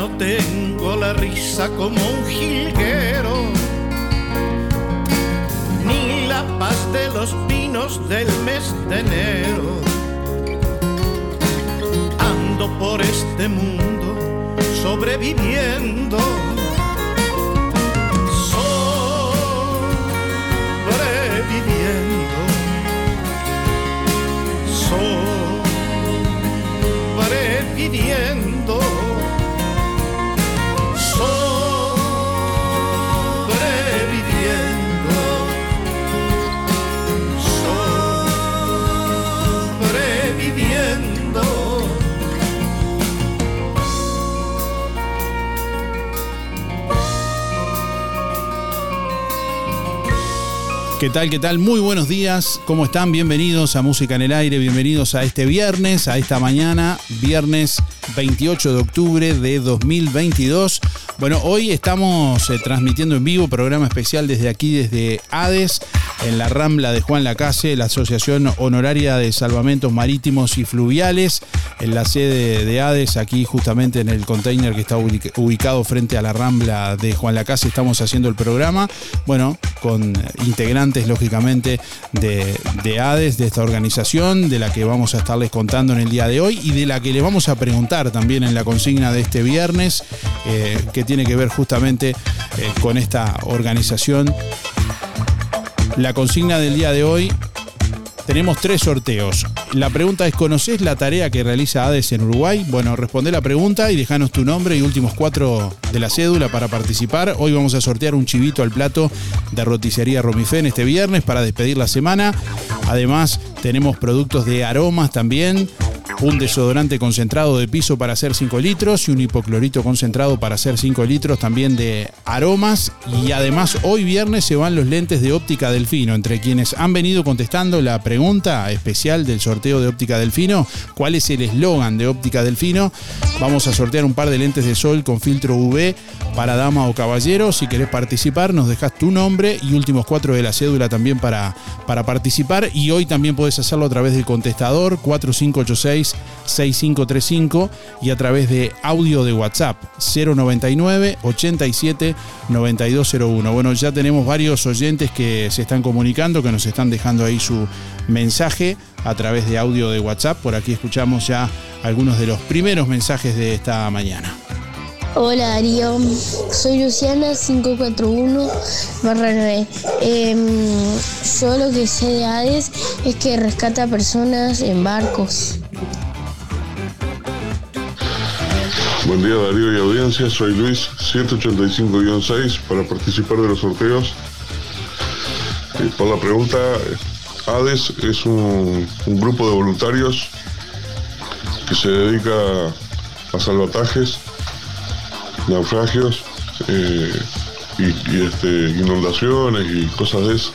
no tengo la risa como un jilguero. Ni la paz de los vinos del mes de enero. Ando por este mundo. Sobreviviendo. ¿Qué tal? ¿Qué tal? Muy buenos días. ¿Cómo están? Bienvenidos a Música en el Aire. Bienvenidos a este viernes, a esta mañana, viernes 28 de octubre de 2022. Bueno, hoy estamos eh, transmitiendo en vivo programa especial desde aquí, desde Hades, en la Rambla de Juan Lacase, la Asociación Honoraria de Salvamentos Marítimos y Fluviales, en la sede de Hades, aquí justamente en el container que está ubic- ubicado frente a la Rambla de Juan Lacase, estamos haciendo el programa, bueno, con integrantes lógicamente de, de Hades, de esta organización, de la que vamos a estarles contando en el día de hoy y de la que le vamos a preguntar también en la consigna de este viernes, eh, que tiene que ver justamente eh, con esta organización. La consigna del día de hoy tenemos tres sorteos. La pregunta es, ¿conoces la tarea que realiza ADES en Uruguay? Bueno, responde la pregunta y dejanos tu nombre y últimos cuatro de la cédula para participar. Hoy vamos a sortear un chivito al plato de roticería Romifén este viernes para despedir la semana. Además, tenemos productos de aromas también un desodorante concentrado de piso para hacer 5 litros y un hipoclorito concentrado para hacer 5 litros también de aromas. Y además hoy viernes se van los lentes de óptica delfino. Entre quienes han venido contestando la pregunta especial del sorteo de óptica delfino, ¿cuál es el eslogan de óptica delfino? Vamos a sortear un par de lentes de sol con filtro UV para dama o caballero. Si querés participar, nos dejas tu nombre y últimos cuatro de la cédula también para, para participar. Y hoy también podés hacerlo a través del contestador 4586 6535 y a través de audio de WhatsApp 099 87 9201. Bueno, ya tenemos varios oyentes que se están comunicando, que nos están dejando ahí su mensaje a través de audio de WhatsApp. Por aquí escuchamos ya algunos de los primeros mensajes de esta mañana. Hola Darío, soy Luciana 541 barra 9. Em, yo lo que sé de Hades es que rescata personas en barcos. Buen día Darío y audiencia, soy Luis 185-6 para participar de los sorteos. Eh, por la pregunta, Hades es un, grupo de voluntarios que se dedica a salvatajes, naufragios eh, y, este, inundaciones y cosas de eso.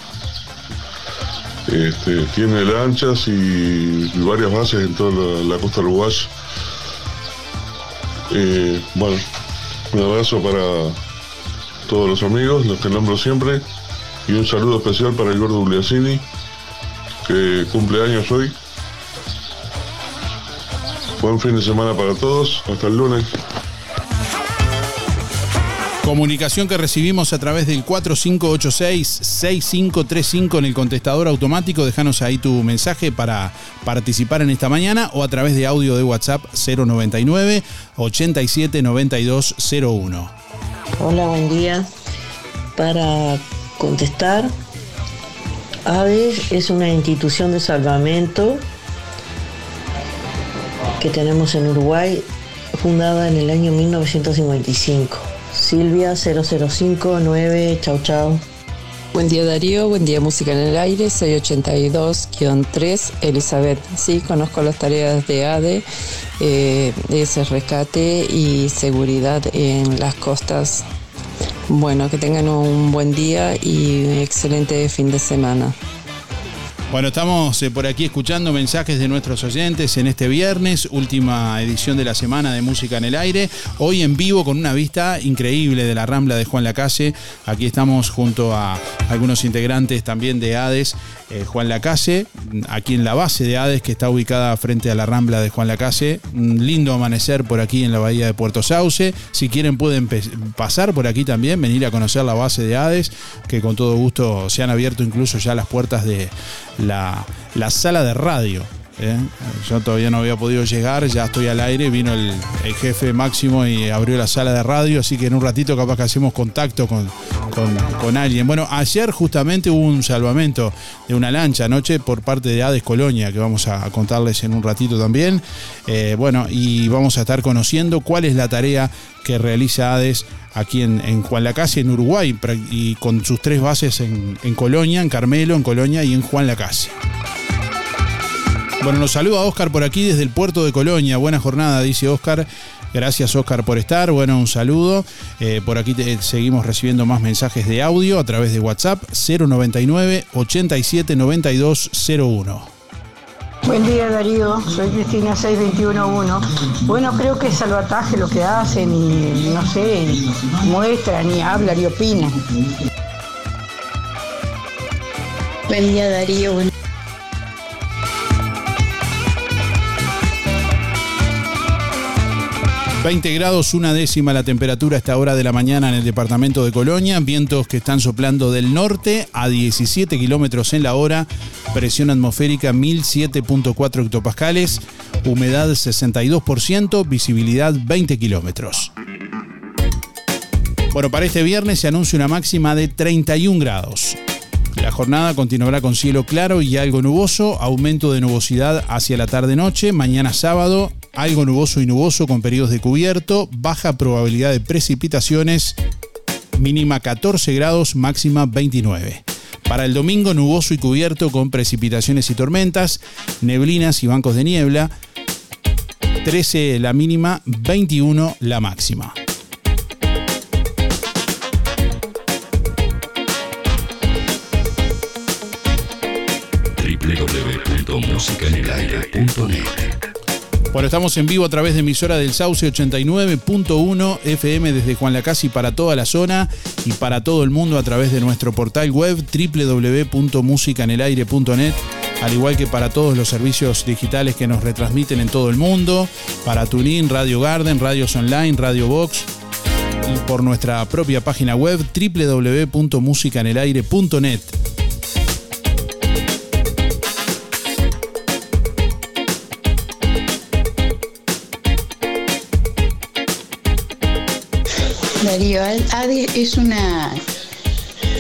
Este, tiene lanchas y, varias bases en toda la, costa uruguaya eh, bueno, un abrazo para todos los amigos, los que nombro siempre, y un saludo especial para el gordo Uliasini, que cumple años hoy. Buen fin de semana para todos, hasta el lunes. Comunicación que recibimos a través del 4586-6535 en el contestador automático. Déjanos ahí tu mensaje para participar en esta mañana o a través de audio de WhatsApp 099 879201. Hola, buen día. Para contestar, AVES es una institución de salvamento que tenemos en Uruguay, fundada en el año 1955. Silvia 0059, chau chau. Buen día Darío, buen día Música en el Aire, 682-3, Elizabeth. Sí, conozco las tareas de ADE, eh, ese rescate y seguridad en las costas. Bueno, que tengan un buen día y un excelente fin de semana. Bueno, estamos eh, por aquí escuchando mensajes de nuestros oyentes en este viernes, última edición de la semana de Música en el Aire. Hoy en vivo con una vista increíble de la Rambla de Juan Lacase. Aquí estamos junto a algunos integrantes también de Hades, eh, Juan Lacase, aquí en la base de Hades que está ubicada frente a la Rambla de Juan Lacase. Un lindo amanecer por aquí en la bahía de Puerto Sauce. Si quieren pueden pasar por aquí también, venir a conocer la base de Hades, que con todo gusto se han abierto incluso ya las puertas de la, sala de radio. ¿Eh? Yo todavía no había podido llegar, ya estoy al aire, vino el, jefe máximo y abrió la sala de radio, así que en un ratito capaz que hacemos contacto con, con, alguien. Bueno, ayer justamente hubo un salvamento de una lancha anoche por parte de Hades Colonia, que vamos a contarles en un ratito también. Eh, bueno, y vamos a estar conociendo cuál es la tarea que realiza Hades aquí en, en Juan Lacase, en Uruguay, y con sus tres bases en, en Colonia, en Carmelo, en Colonia y en Juan Lacase. Bueno, nos saluda Oscar por aquí desde el puerto de Colonia. Buena jornada, dice Oscar. Gracias Oscar por estar. Bueno, un saludo. Eh, por aquí seguimos recibiendo más mensajes de audio a través de WhatsApp 099 87 Buen día Darío, soy Cristina 6211. Bueno, creo que es salvataje lo que hacen y no sé, muestran y hablan y opinan. Buen día Darío, 20 grados, una décima la temperatura a esta hora de la mañana en el departamento de Colonia. Vientos que están soplando del norte a 17 kilómetros en la hora. Presión atmosférica 1007.4 hectopascales. Humedad 62%. Visibilidad 20 kilómetros. Bueno, para este viernes se anuncia una máxima de 31 grados. La jornada continuará con cielo claro y algo nuboso, aumento de nubosidad hacia la tarde-noche. Mañana sábado, algo nuboso y nuboso con periodos de cubierto, baja probabilidad de precipitaciones, mínima 14 grados, máxima 29. Para el domingo, nuboso y cubierto con precipitaciones y tormentas, neblinas y bancos de niebla. 13 la mínima, 21 la máxima. Bueno, estamos en vivo a través de emisora del Sauce 89.1 FM desde Juan Lacasi para toda la zona y para todo el mundo a través de nuestro portal web www.musicanelaire.net, al igual que para todos los servicios digitales que nos retransmiten en todo el mundo, para Tunin, Radio Garden, Radios Online, Radio Box y por nuestra propia página web www.musicanelaire.net. Darío, ADE es una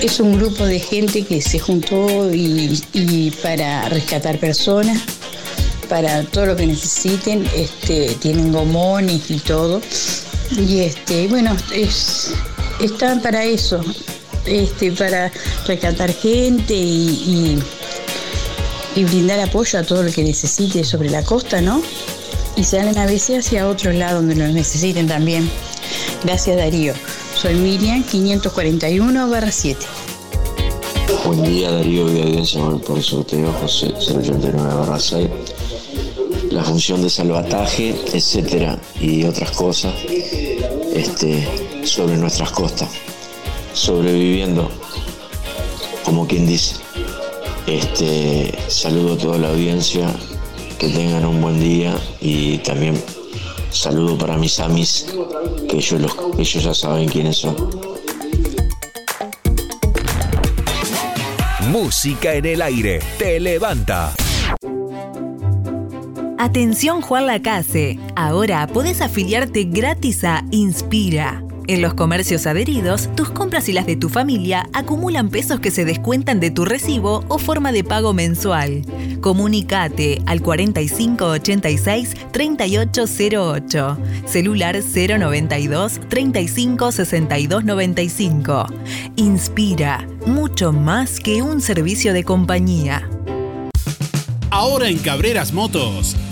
es un grupo de gente que se juntó y, para rescatar personas, para todo lo que necesiten, este, tienen gomones y todo. Y este, bueno, es, están para eso, este, para rescatar gente y, y, brindar apoyo a todo lo que necesite sobre la costa, ¿no? Y salen a veces hacia otro lado donde lo necesiten también. Gracias Darío. Soy Miriam 541-7. Buen día Darío audiencia por el sorteo José 089-6. La función de salvataje, etcétera, y otras cosas este, sobre nuestras costas. Sobreviviendo, como quien dice. Este, saludo a toda la audiencia, que tengan un buen día y también Saludo para mis amis, que ellos, los, ellos ya saben quiénes son. Música en el aire, te levanta. Atención Juan Lacase, ahora puedes afiliarte gratis a Inspira. En los comercios adheridos, tus compras y las de tu familia acumulan pesos que se descuentan de tu recibo o forma de pago mensual. Comunicate al 4586 3808, celular 092 35 95. Inspira, mucho más que un servicio de compañía. Ahora en Cabreras Motos,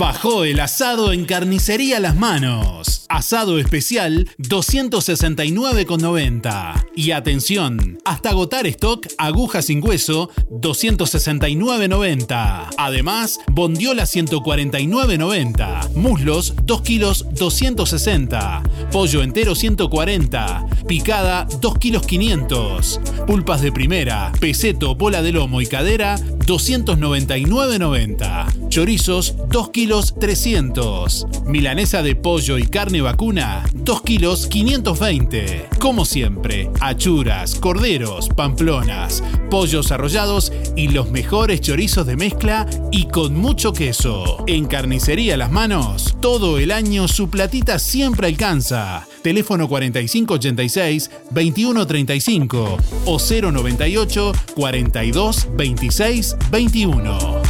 Bajó el asado en Carnicería Las Manos. Asado especial 269,90. Y atención, hasta agotar stock, aguja sin hueso 269,90. Además, bondiola 149,90. Muslos 2 kilos 260. Pollo entero 140. Picada 2 kilos 500. Pulpas de primera, peseto, bola de lomo y cadera 299,90. Chorizos 2 kilos 300. Milanesa de pollo y carne vacuna 2 kilos 520. Como siempre, achuras, corderos, pamplonas, pollos arrollados y los mejores chorizos de mezcla y con mucho queso. En Carnicería Las Manos, todo el año su platita siempre alcanza. Teléfono 4586 2135 o 098 42 26 21.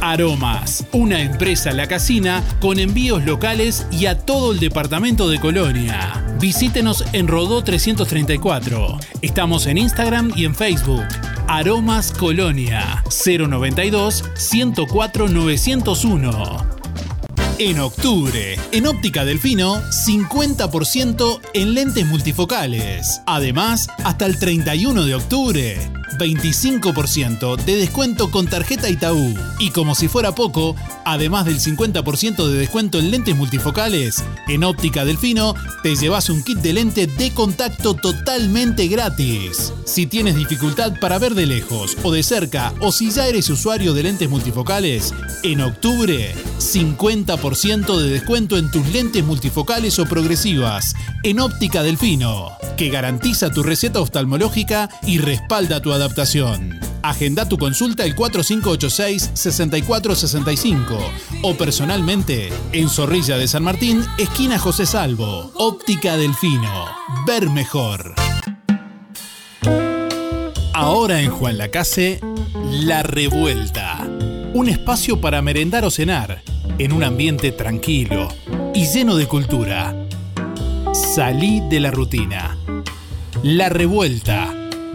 Aromas, una empresa La Casina con envíos locales y a todo el departamento de Colonia. Visítenos en Rodó 334. Estamos en Instagram y en Facebook. Aromas Colonia 092 104 901. En octubre, en Óptica Delfino, 50% en lentes multifocales. Además, hasta el 31 de octubre, 25% de descuento con tarjeta Itaú. Y como si fuera poco, además del 50% de descuento en lentes multifocales, en Óptica Delfino te llevas un kit de lente de contacto totalmente gratis. Si tienes dificultad para ver de lejos o de cerca, o si ya eres usuario de lentes multifocales, en octubre 50% de descuento en tus lentes multifocales o progresivas en Óptica Delfino, que garantiza tu receta oftalmológica y respalda tu adaptación. Agenda tu consulta el 4586-6465 o personalmente en Zorrilla de San Martín, esquina José Salvo. Óptica Delfino. Ver mejor. Ahora en Juan Lacase, La Revuelta. Un espacio para merendar o cenar en un ambiente tranquilo y lleno de cultura. Salí de la rutina. La Revuelta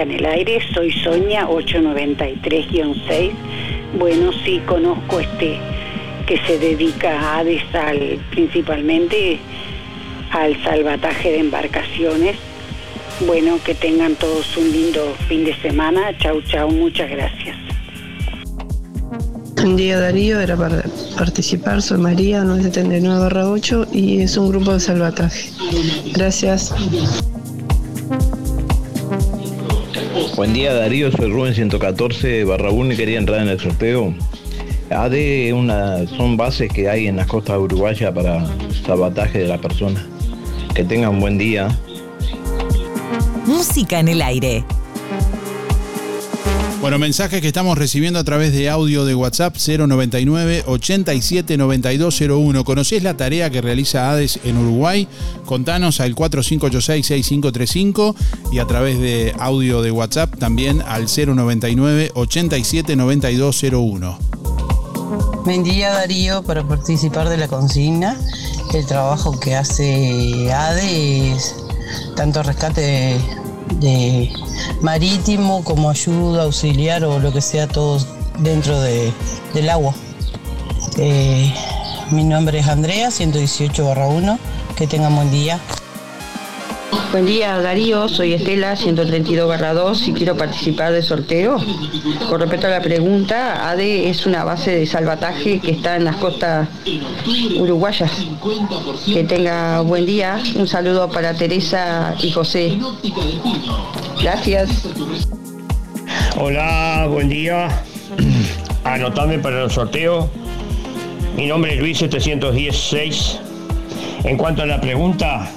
En el Aire, soy Sonia 893-6. Bueno, sí conozco este que se dedica a Hades al, principalmente al salvataje de embarcaciones. Bueno, que tengan todos un lindo fin de semana. Chau, chau, muchas gracias. Buen día Darío, era para participar, soy María 979-8 y es un grupo de salvataje. Gracias. Buen día Darío, soy Rubén 114 barra 1 y quería entrar en el sorteo. AD son bases que hay en las costas uruguayas para sabotaje de la persona. Que tengan un buen día. Música en el aire. Bueno, mensajes que estamos recibiendo a través de audio de WhatsApp 099 87 9201. ¿Conocés la tarea que realiza ADES en Uruguay? Contanos al 4586 6535 y a través de audio de WhatsApp también al 099 87 9201. Buen día Darío para participar de la consigna. El trabajo que hace ADE es tanto rescate de, marítimo como ayuda auxiliar o lo que sea todo dentro de- del agua. Eh, mi nombre es Andrea, 118 1. Que tengan buen día. Buen día Darío, soy Estela 132-2 y quiero participar del sorteo. Con respecto a la pregunta, ADE es una base de salvataje que está en las costas uruguayas. Que tenga buen día. Un saludo para Teresa y José. Gracias. Hola, buen día. Anotame para el sorteo. Mi nombre es Luis 716. En cuanto a la pregunta,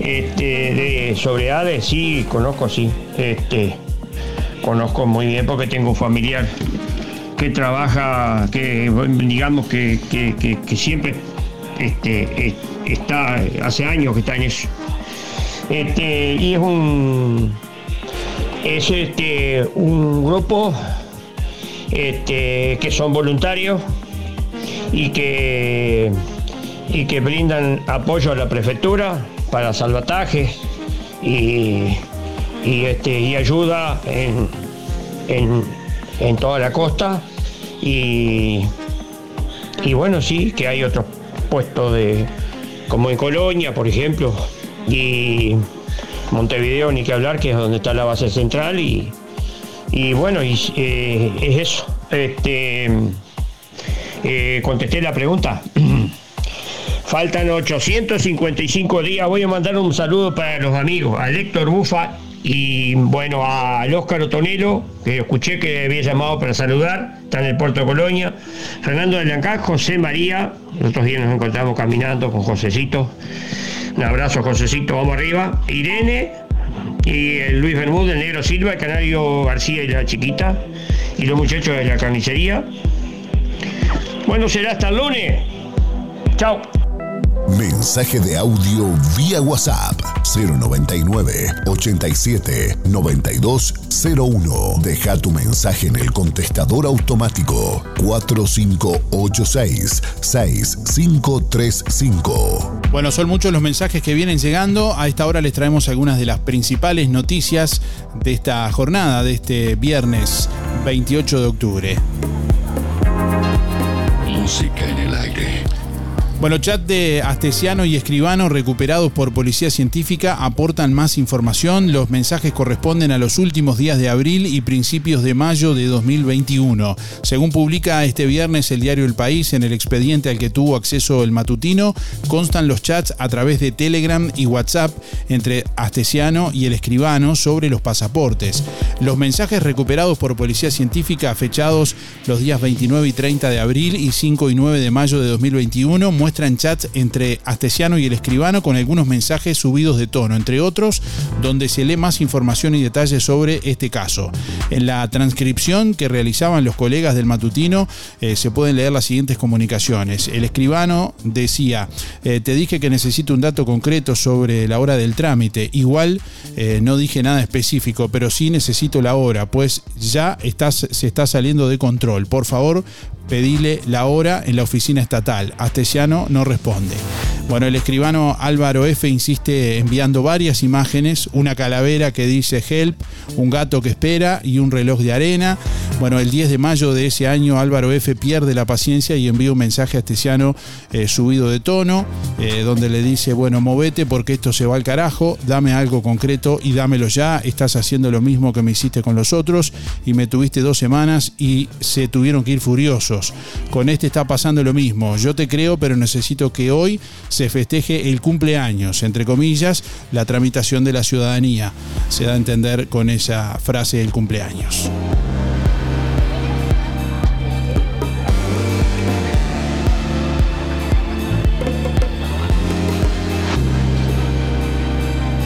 Este, de, sobre ADE, sí, conozco, sí. Este, conozco muy bien porque tengo un familiar que trabaja, que digamos que, siempre este, está, hace años que está en eso. Y es un es este un grupo que son voluntarios y que y que brindan apoyo a la prefectura para salvataje y, este, y ayuda en, en, toda la costa. Y, y bueno sí que hay otros puestos de como en Colonia por ejemplo y Montevideo ni que hablar que es donde está la base central y, y bueno y, eh, es eso. Este eh, contesté la pregunta Faltan 855 días. Voy a mandar un saludo para los amigos, a Héctor Bufa y bueno, al Óscar Otonelo, que escuché que había llamado para saludar, está en el puerto de Colonia. Fernando de Lancán, José María, los otros días nos encontramos caminando con Josecito. Un abrazo, Josecito, vamos arriba. Irene y Luis Bermúdez, el Negro Silva, el Canario García y la Chiquita, y los muchachos de la carnicería. Bueno, será hasta el lunes. Chao. Mensaje de audio vía WhatsApp 099 87 9201. Deja tu mensaje en el contestador automático 4586 6535. Bueno, son muchos los mensajes que vienen llegando. A esta hora les traemos algunas de las principales noticias de esta jornada, de este viernes 28 de octubre. Música en el aire. Bueno, chat de Astesiano y Escribano recuperados por Policía Científica aportan más información. Los mensajes corresponden a los últimos días de abril y principios de mayo de 2021. Según publica este viernes el diario El País en el expediente al que tuvo acceso el matutino, constan los chats a través de Telegram y WhatsApp entre Astesiano y el Escribano sobre los pasaportes. Los mensajes recuperados por Policía Científica fechados los días 29 y 30 de abril y 5 y 9 de mayo de 2021 muestran chats entre Astesiano y el escribano con algunos mensajes subidos de tono, entre otros, donde se lee más información y detalles sobre este caso. En la transcripción que realizaban los colegas del matutino eh, se pueden leer las siguientes comunicaciones. El escribano decía, eh, te dije que necesito un dato concreto sobre la hora del trámite. Igual eh, no dije nada específico, pero sí necesito la hora, pues ya estás, se está saliendo de control. Por favor, pedile la hora en la oficina estatal. Astesiano no responde. Bueno, el escribano Álvaro F. insiste enviando varias imágenes, una calavera que dice help, un gato que espera y un reloj de arena. Bueno, el 10 de mayo de ese año Álvaro F. pierde la paciencia y envía un mensaje a Astesiano eh, subido de tono, eh, donde le dice, bueno, movete porque esto se va al carajo, dame algo concreto y dámelo ya, estás haciendo lo mismo que me hiciste con los otros y me tuviste dos semanas y se tuvieron que ir furiosos. Con este está pasando lo mismo, yo te creo, pero necesito que hoy se festeje el cumpleaños, entre comillas, la tramitación de la ciudadanía. Se da a entender con esa frase del cumpleaños.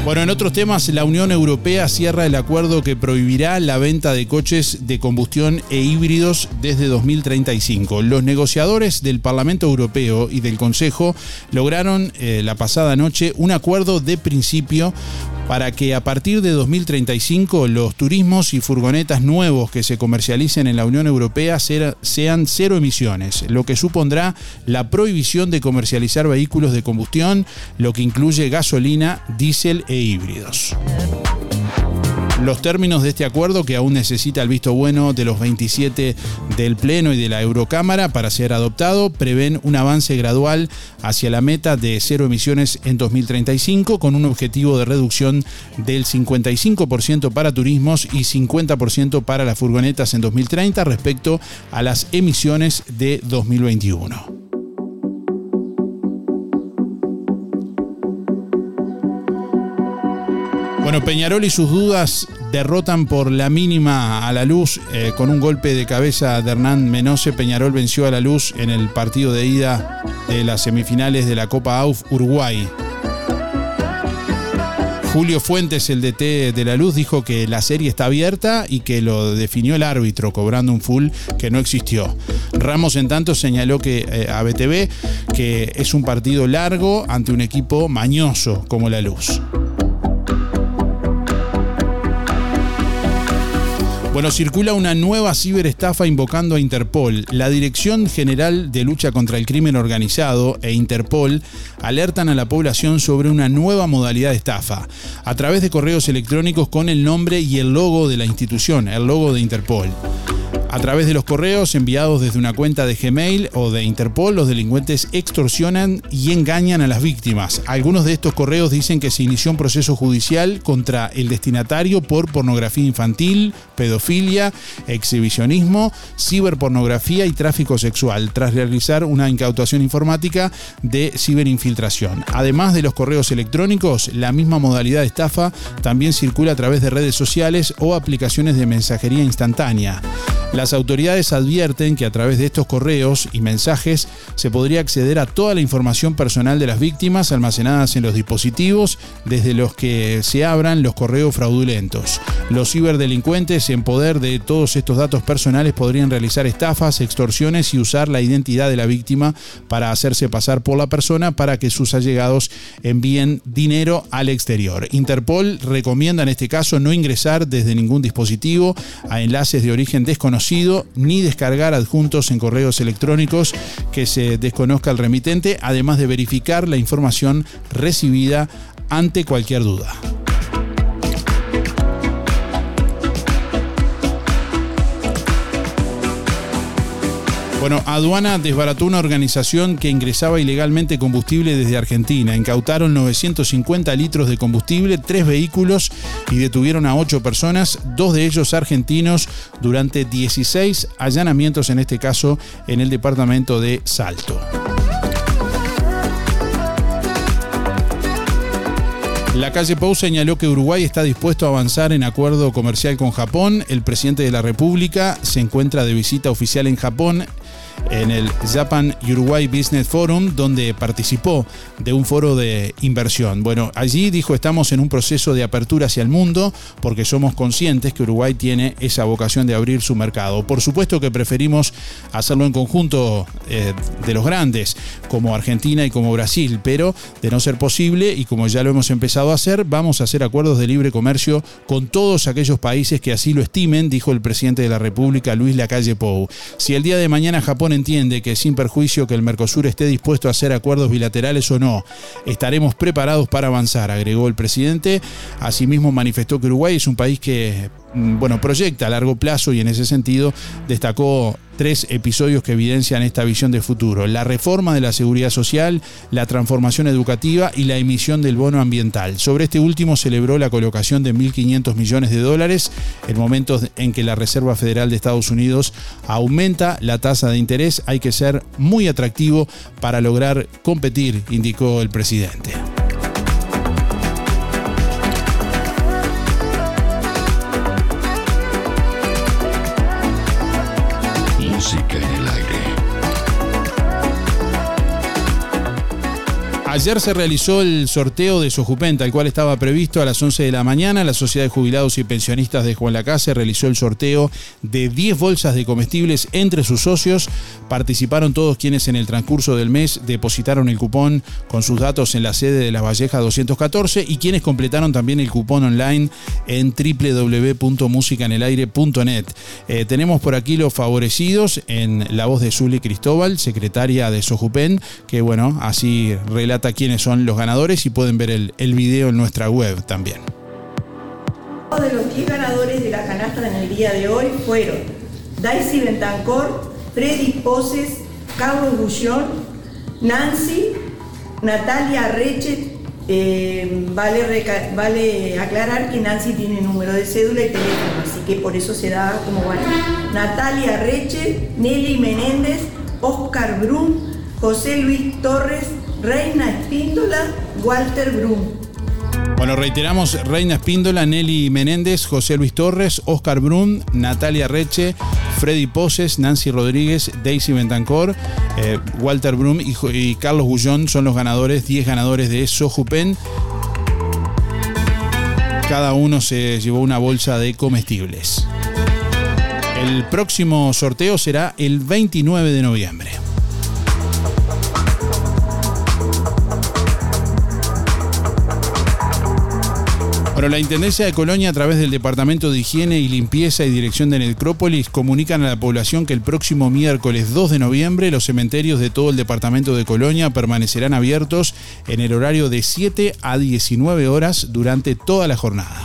Bueno, en otros temas, la Unión Europea cierra el acuerdo que prohibirá la venta de coches de combustión e híbridos desde 2035. Los negociadores del Parlamento Europeo y del Consejo lograron eh, la pasada noche un acuerdo de principio para que a partir de 2035 los turismos y furgonetas nuevos que se comercialicen en la Unión Europea sean cero emisiones, lo que supondrá la prohibición de comercializar vehículos de combustión, lo que incluye gasolina, diésel e híbridos. Los términos de este acuerdo, que aún necesita el visto bueno de los 27 del Pleno y de la Eurocámara para ser adoptado, prevén un avance gradual hacia la meta de cero emisiones en 2035, con un objetivo de reducción del 55% para turismos y 50% para las furgonetas en 2030 respecto a las emisiones de 2021. Bueno, Peñarol y sus dudas derrotan por la mínima a la luz eh, con un golpe de cabeza de Hernán Menose. Peñarol venció a la luz en el partido de ida de las semifinales de la Copa AUF Uruguay. Julio Fuentes, el DT de la Luz, dijo que la serie está abierta y que lo definió el árbitro cobrando un full que no existió. Ramos en tanto señaló que eh, a BTV que es un partido largo ante un equipo mañoso como la Luz. Bueno, circula una nueva ciberestafa invocando a Interpol. La Dirección General de Lucha contra el Crimen Organizado e Interpol alertan a la población sobre una nueva modalidad de estafa, a través de correos electrónicos con el nombre y el logo de la institución, el logo de Interpol. A través de los correos enviados desde una cuenta de Gmail o de Interpol, los delincuentes extorsionan y engañan a las víctimas. Algunos de estos correos dicen que se inició un proceso judicial contra el destinatario por pornografía infantil, pedofilia, exhibicionismo, ciberpornografía y tráfico sexual, tras realizar una incautación informática de ciberinfiltración. Además de los correos electrónicos, la misma modalidad de estafa también circula a través de redes sociales o aplicaciones de mensajería instantánea. Las autoridades advierten que a través de estos correos y mensajes se podría acceder a toda la información personal de las víctimas almacenadas en los dispositivos desde los que se abran los correos fraudulentos. Los ciberdelincuentes en poder de todos estos datos personales podrían realizar estafas, extorsiones y usar la identidad de la víctima para hacerse pasar por la persona para que sus allegados envíen dinero al exterior. Interpol recomienda en este caso no ingresar desde ningún dispositivo a enlaces de origen desconocido ni descargar adjuntos en correos electrónicos que se desconozca el remitente, además de verificar la información recibida ante cualquier duda. Bueno, aduana desbarató una organización que ingresaba ilegalmente combustible desde Argentina. Incautaron 950 litros de combustible, tres vehículos y detuvieron a ocho personas, dos de ellos argentinos, durante 16 allanamientos, en este caso en el departamento de Salto. La calle Pou señaló que Uruguay está dispuesto a avanzar en acuerdo comercial con Japón. El presidente de la República se encuentra de visita oficial en Japón en el Japan Uruguay Business Forum, donde participó de un foro de inversión. Bueno, allí dijo estamos en un proceso de apertura hacia el mundo porque somos conscientes que Uruguay tiene esa vocación de abrir su mercado. Por supuesto que preferimos hacerlo en conjunto eh, de los grandes, como Argentina y como Brasil, pero de no ser posible y como ya lo hemos empezado a hacer, vamos a hacer acuerdos de libre comercio con todos aquellos países que así lo estimen, dijo el presidente de la República, Luis Lacalle Pou. Si el día de mañana Japón entiende que sin perjuicio que el Mercosur esté dispuesto a hacer acuerdos bilaterales o no, estaremos preparados para avanzar, agregó el presidente. Asimismo manifestó que Uruguay es un país que bueno, proyecta a largo plazo y en ese sentido destacó tres episodios que evidencian esta visión de futuro. La reforma de la seguridad social, la transformación educativa y la emisión del bono ambiental. Sobre este último celebró la colocación de 1.500 millones de dólares en momentos en que la Reserva Federal de Estados Unidos aumenta la tasa de interés. Hay que ser muy atractivo para lograr competir, indicó el presidente. música Ayer se realizó el sorteo de Sojupenta, el cual estaba previsto a las 11 de la mañana. La Sociedad de Jubilados y Pensionistas de Juan Lacase realizó el sorteo de 10 bolsas de comestibles entre sus socios. Participaron todos quienes en el transcurso del mes depositaron el cupón con sus datos en la sede de La Valleja 214 y quienes completaron también el cupón online en www.musicanelaire.net. Eh, tenemos por aquí los favorecidos en la voz de Zuli Cristóbal, secretaria de Sojupen, que bueno, así relata quiénes son los ganadores y pueden ver el, el video en nuestra web también. De los 10 ganadores de la canasta en el día de hoy fueron Daisy Bentancor, Freddy Poses, Carlos Bullón, Nancy, Natalia Reche. Eh, vale, vale aclarar que Nancy tiene número de cédula y teléfono, así que por eso se da como bueno. Natalia Reche, Nelly Menéndez, Oscar Brum, José Luis Torres, Reina Espíndola, Walter Brum. Bueno, reiteramos, Reina Espíndola, Nelly Menéndez, José Luis Torres, Oscar Brum, Natalia Reche, Freddy Poses, Nancy Rodríguez, Daisy Bentancor, eh, Walter Brum y, Carlos Bullón son los ganadores, 10 ganadores de Sojupen Cada uno se llevó una bolsa de comestibles. El próximo sorteo será el 29 de noviembre. Bueno, la Intendencia de Colonia, a través del Departamento de Higiene y Limpieza y Dirección de Necrópolis, comunican a la población que el próximo miércoles 2 de noviembre los cementerios de todo el Departamento de Colonia permanecerán abiertos en el horario de 7 a 19 horas durante toda la jornada.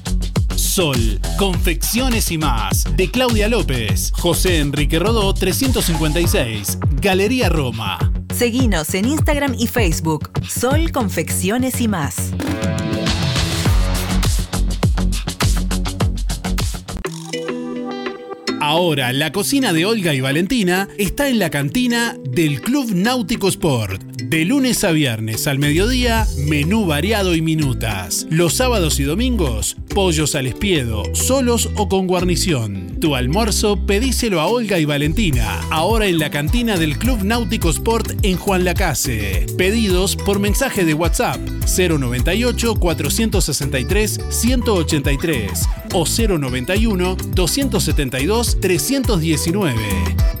Sol, confecciones y más. De Claudia López, José Enrique Rodó 356, Galería Roma. Seguinos en Instagram y Facebook. Sol Confecciones y más. Ahora, la cocina de Olga y Valentina está en la cantina del Club Náutico Sport. De lunes a viernes al mediodía, menú variado y minutas. Los sábados y domingos, pollos al espiedo, solos o con guarnición. Tu almuerzo pedíselo a Olga y Valentina, ahora en la cantina del Club Náutico Sport en Juan Lacase. Pedidos por mensaje de WhatsApp 098 463 183 o 091 272 319.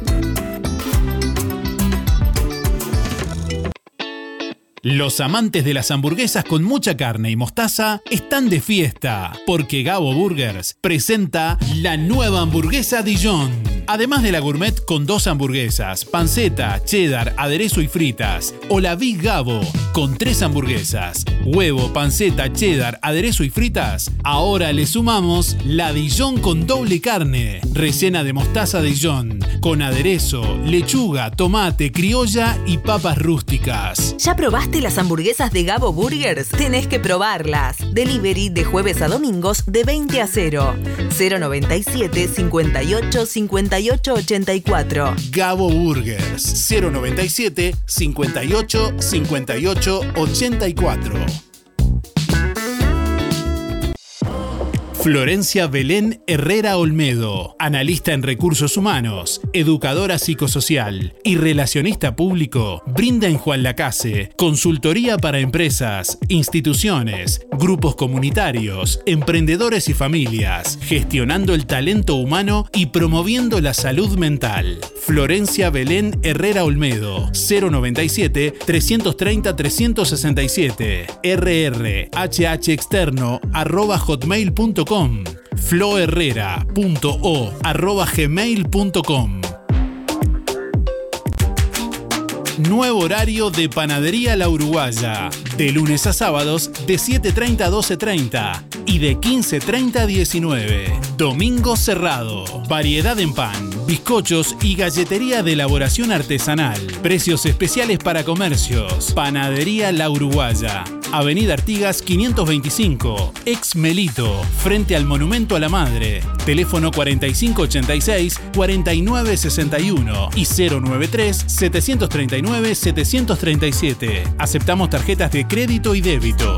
Los amantes de las hamburguesas con mucha carne y mostaza están de fiesta, porque Gabo Burgers presenta la nueva hamburguesa Dijon. Además de la gourmet con dos hamburguesas, panceta, cheddar, aderezo y fritas, o la Big Gabo con tres hamburguesas, huevo, panceta, cheddar, aderezo y fritas, ahora le sumamos la Dijon con doble carne, rellena de mostaza Dijon, con aderezo, lechuga, tomate, criolla y papas rústicas. ¿Ya probaste las hamburguesas de Gabo Burgers? Tenés que probarlas. Delivery de jueves a domingos de 20 a 0. 097 58 58 84. Gabo Burgers 097 58 58 84. Florencia Belén Herrera Olmedo, analista en recursos humanos, educadora psicosocial y relacionista público, brinda en Juan Lacase consultoría para empresas, instituciones, grupos comunitarios, emprendedores y familias, gestionando el talento humano y promoviendo la salud mental. Florencia Belén Herrera Olmedo, 097 330 367, rrhhexterno gmail.com Nuevo horario de Panadería La Uruguaya. De lunes a sábados de 7.30 a 12.30 y de 15.30 a 19. Domingo cerrado. Variedad en pan, bizcochos y galletería de elaboración artesanal. Precios especiales para comercios. Panadería La Uruguaya. Avenida Artigas 525, ex Melito, frente al Monumento a la Madre. Teléfono 4586-4961 y 093-739-737. Aceptamos tarjetas de crédito y débito.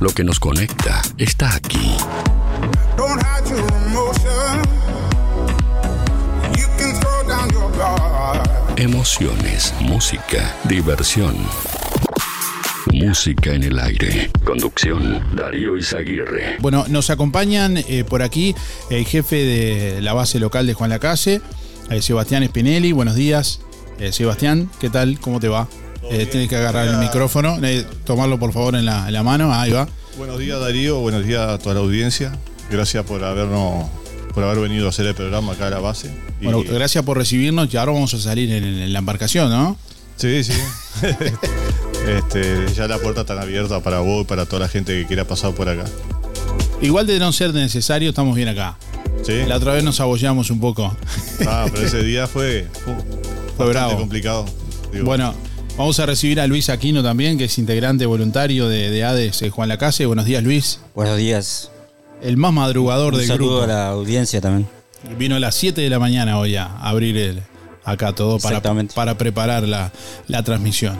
Lo que nos conecta está aquí. Emociones, música, diversión. Música en el aire. Conducción, Darío Izaguirre. Bueno, nos acompañan eh, por aquí el jefe de la base local de Juan Lacase, eh, Sebastián Spinelli. Buenos días. Eh, Sebastián, ¿qué tal? ¿Cómo te va? Eh, tienes que agarrar el micrófono, eh, tomarlo por favor en la, en la mano. Ahí va. Buenos días Darío, buenos días a toda la audiencia. Gracias por habernos, por haber venido a hacer el programa acá a la base. Y- Bueno, gracias por recibirnos y ahora vamos a salir en, en la embarcación, ¿no? Sí, sí. este, ya las puertas están abiertas para vos y para toda la gente que quiera pasar por acá. Igual de no ser necesario, estamos bien acá. Sí. La otra vez nos abollamos un poco. Ah, pero ese día fue, fue, Fue bastante bravo. complicado. Digo, Bueno, vamos a recibir a Luis Aquino también, que es integrante voluntario de, de ADES eh, Juan Lacase. Buenos días, Luis. Buenos días. El más madrugador Un del saludo grupo. a la audiencia también. Vino a las 7 de la mañana hoy a abrir el, acá todo para, para preparar la, la transmisión.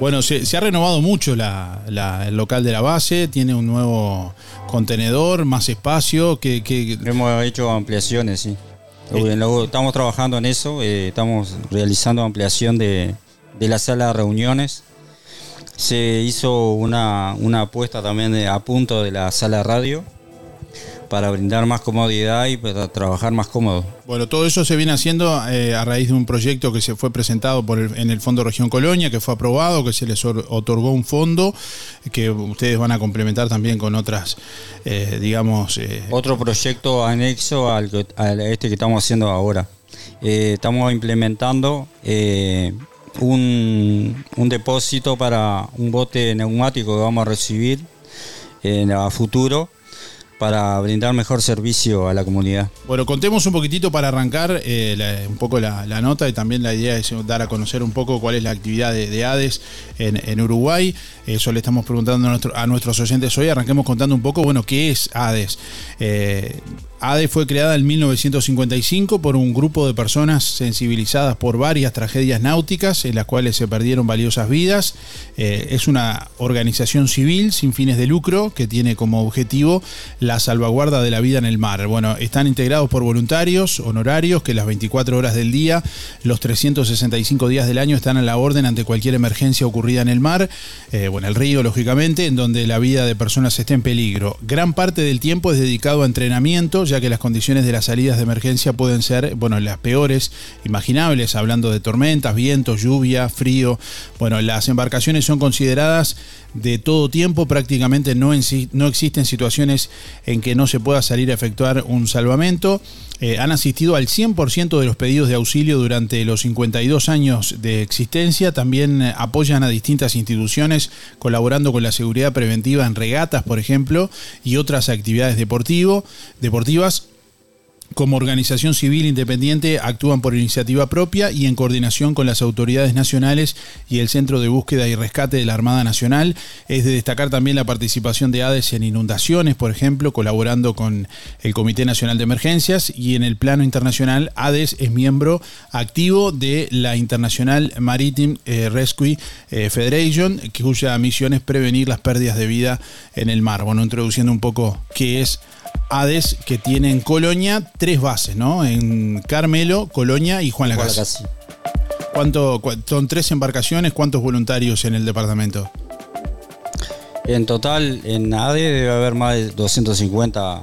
Bueno, se, se ha renovado mucho la- la- el local de la base, tiene un nuevo contenedor, más espacio, que, que- Hemos hecho ampliaciones, sí. Eh. Estamos trabajando en eso, eh, estamos realizando ampliación de, de la sala de reuniones. Se hizo una, una apuesta también de- a punto de la sala de radio para brindar más comodidad y para trabajar más cómodo. Bueno, todo eso se viene haciendo eh, a raíz de un proyecto que se fue presentado por el- en el Fondo Región Colonia, que fue aprobado, que se les or- otorgó un fondo, que ustedes van a complementar también con otras, eh, digamos... eh, Otro proyecto anexo al, que- a este que estamos haciendo ahora. Estamos implementando un, un depósito para un bote neumático que vamos a recibir en a futuro para brindar mejor servicio a la comunidad. Bueno, contemos un poquitito para arrancar eh, un poco la, la nota y también la idea es dar a conocer un poco cuál es la actividad de, de ADES en, en Uruguay. Eso le estamos preguntando a nuestros oyentes hoy. Arranquemos contando un poco, bueno, qué es ADES. Eh, ADES fue creada en 1955 por un grupo de personas sensibilizadas por varias tragedias náuticas en las cuales se perdieron valiosas vidas. Eh, es una organización civil sin fines de lucro que tiene como objetivo la salvaguarda de la vida en el mar. Bueno, están integrados por voluntarios, honorarios, que las 24 horas del día, los 365 días del año están a la orden ante cualquier emergencia ocurrida en el mar, eh, bueno, el río, lógicamente, en donde la vida de personas esté en peligro. Gran parte del tiempo es dedicado a entrenamiento, ya que las condiciones de las salidas de emergencia pueden ser, bueno, las peores imaginables, hablando de tormentas, vientos, lluvia, frío. Bueno, las embarcaciones son consideradas de todo tiempo, prácticamente no, no existen situaciones en que no se pueda salir a efectuar un salvamento. Eh, han asistido al 100% de los pedidos de auxilio durante los 52 años de existencia. También eh, apoyan a distintas instituciones colaborando con la seguridad preventiva en regatas, por ejemplo, y otras actividades deportivas. Como organización civil independiente actúan por iniciativa propia y en coordinación con las autoridades nacionales y el Centro de Búsqueda y Rescate de la Armada Nacional. Es de destacar también la participación de ADES en inundaciones, por ejemplo, colaborando con el Comité Nacional de Emergencias y en el plano internacional ADES es miembro activo de la International Maritime eh, Rescue eh, Federation, cuya misión es prevenir las pérdidas de vida en el mar. Bueno, introduciendo un poco qué es ADES que tiene en Colonia tres bases, ¿no? En Carmelo, Colonia y Juan Lacase. ¿Cuánto, son tres embarcaciones, ¿cuántos voluntarios en el departamento? En total, en ADE debe haber más de 250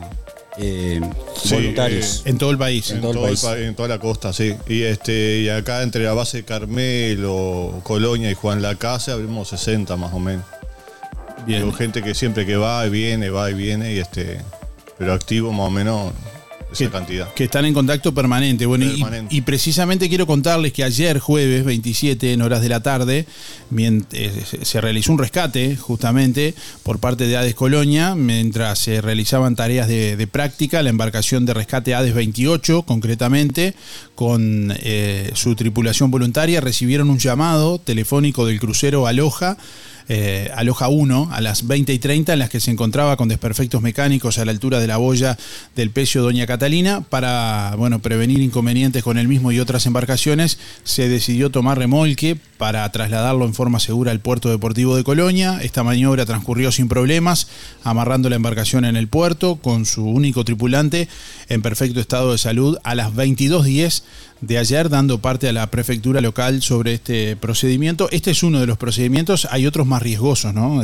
eh, Sí, voluntarios. eh, En todo el país. En, todo el pa- en toda la costa, sí. Y este y acá entre la base Carmelo, Colonia y Juan Lacase abrimos 60 más o menos. Digo, gente que siempre que va y viene, va y viene, y este, pero activo más o menos esa cantidad. Que están en contacto permanente. Bueno, y- Permanente. Y, precisamente quiero contarles que ayer, jueves 27, en horas de la tarde, se- realizó un rescate justamente por parte de ADES Colonia, mientras se realizaban tareas de, de práctica, la embarcación de rescate ADES 28, concretamente, con eh, su tripulación voluntaria, recibieron un llamado telefónico del crucero Aloja eh, Aloja 1 a las 20 y 30 en las que se encontraba con desperfectos mecánicos a la altura de la boya del pecio Doña Catalina. Para bueno, prevenir inconvenientes con el mismo y otras embarcaciones, se decidió tomar remolque para trasladarlo en forma segura al puerto deportivo de Colonia. Esta maniobra transcurrió sin problemas, amarrando la embarcación en el puerto con su único tripulante en perfecto estado de salud a las 22.10 de ayer, dando parte a la prefectura local sobre este procedimiento. Este es uno de los procedimientos, hay otros más riesgosos, ¿no?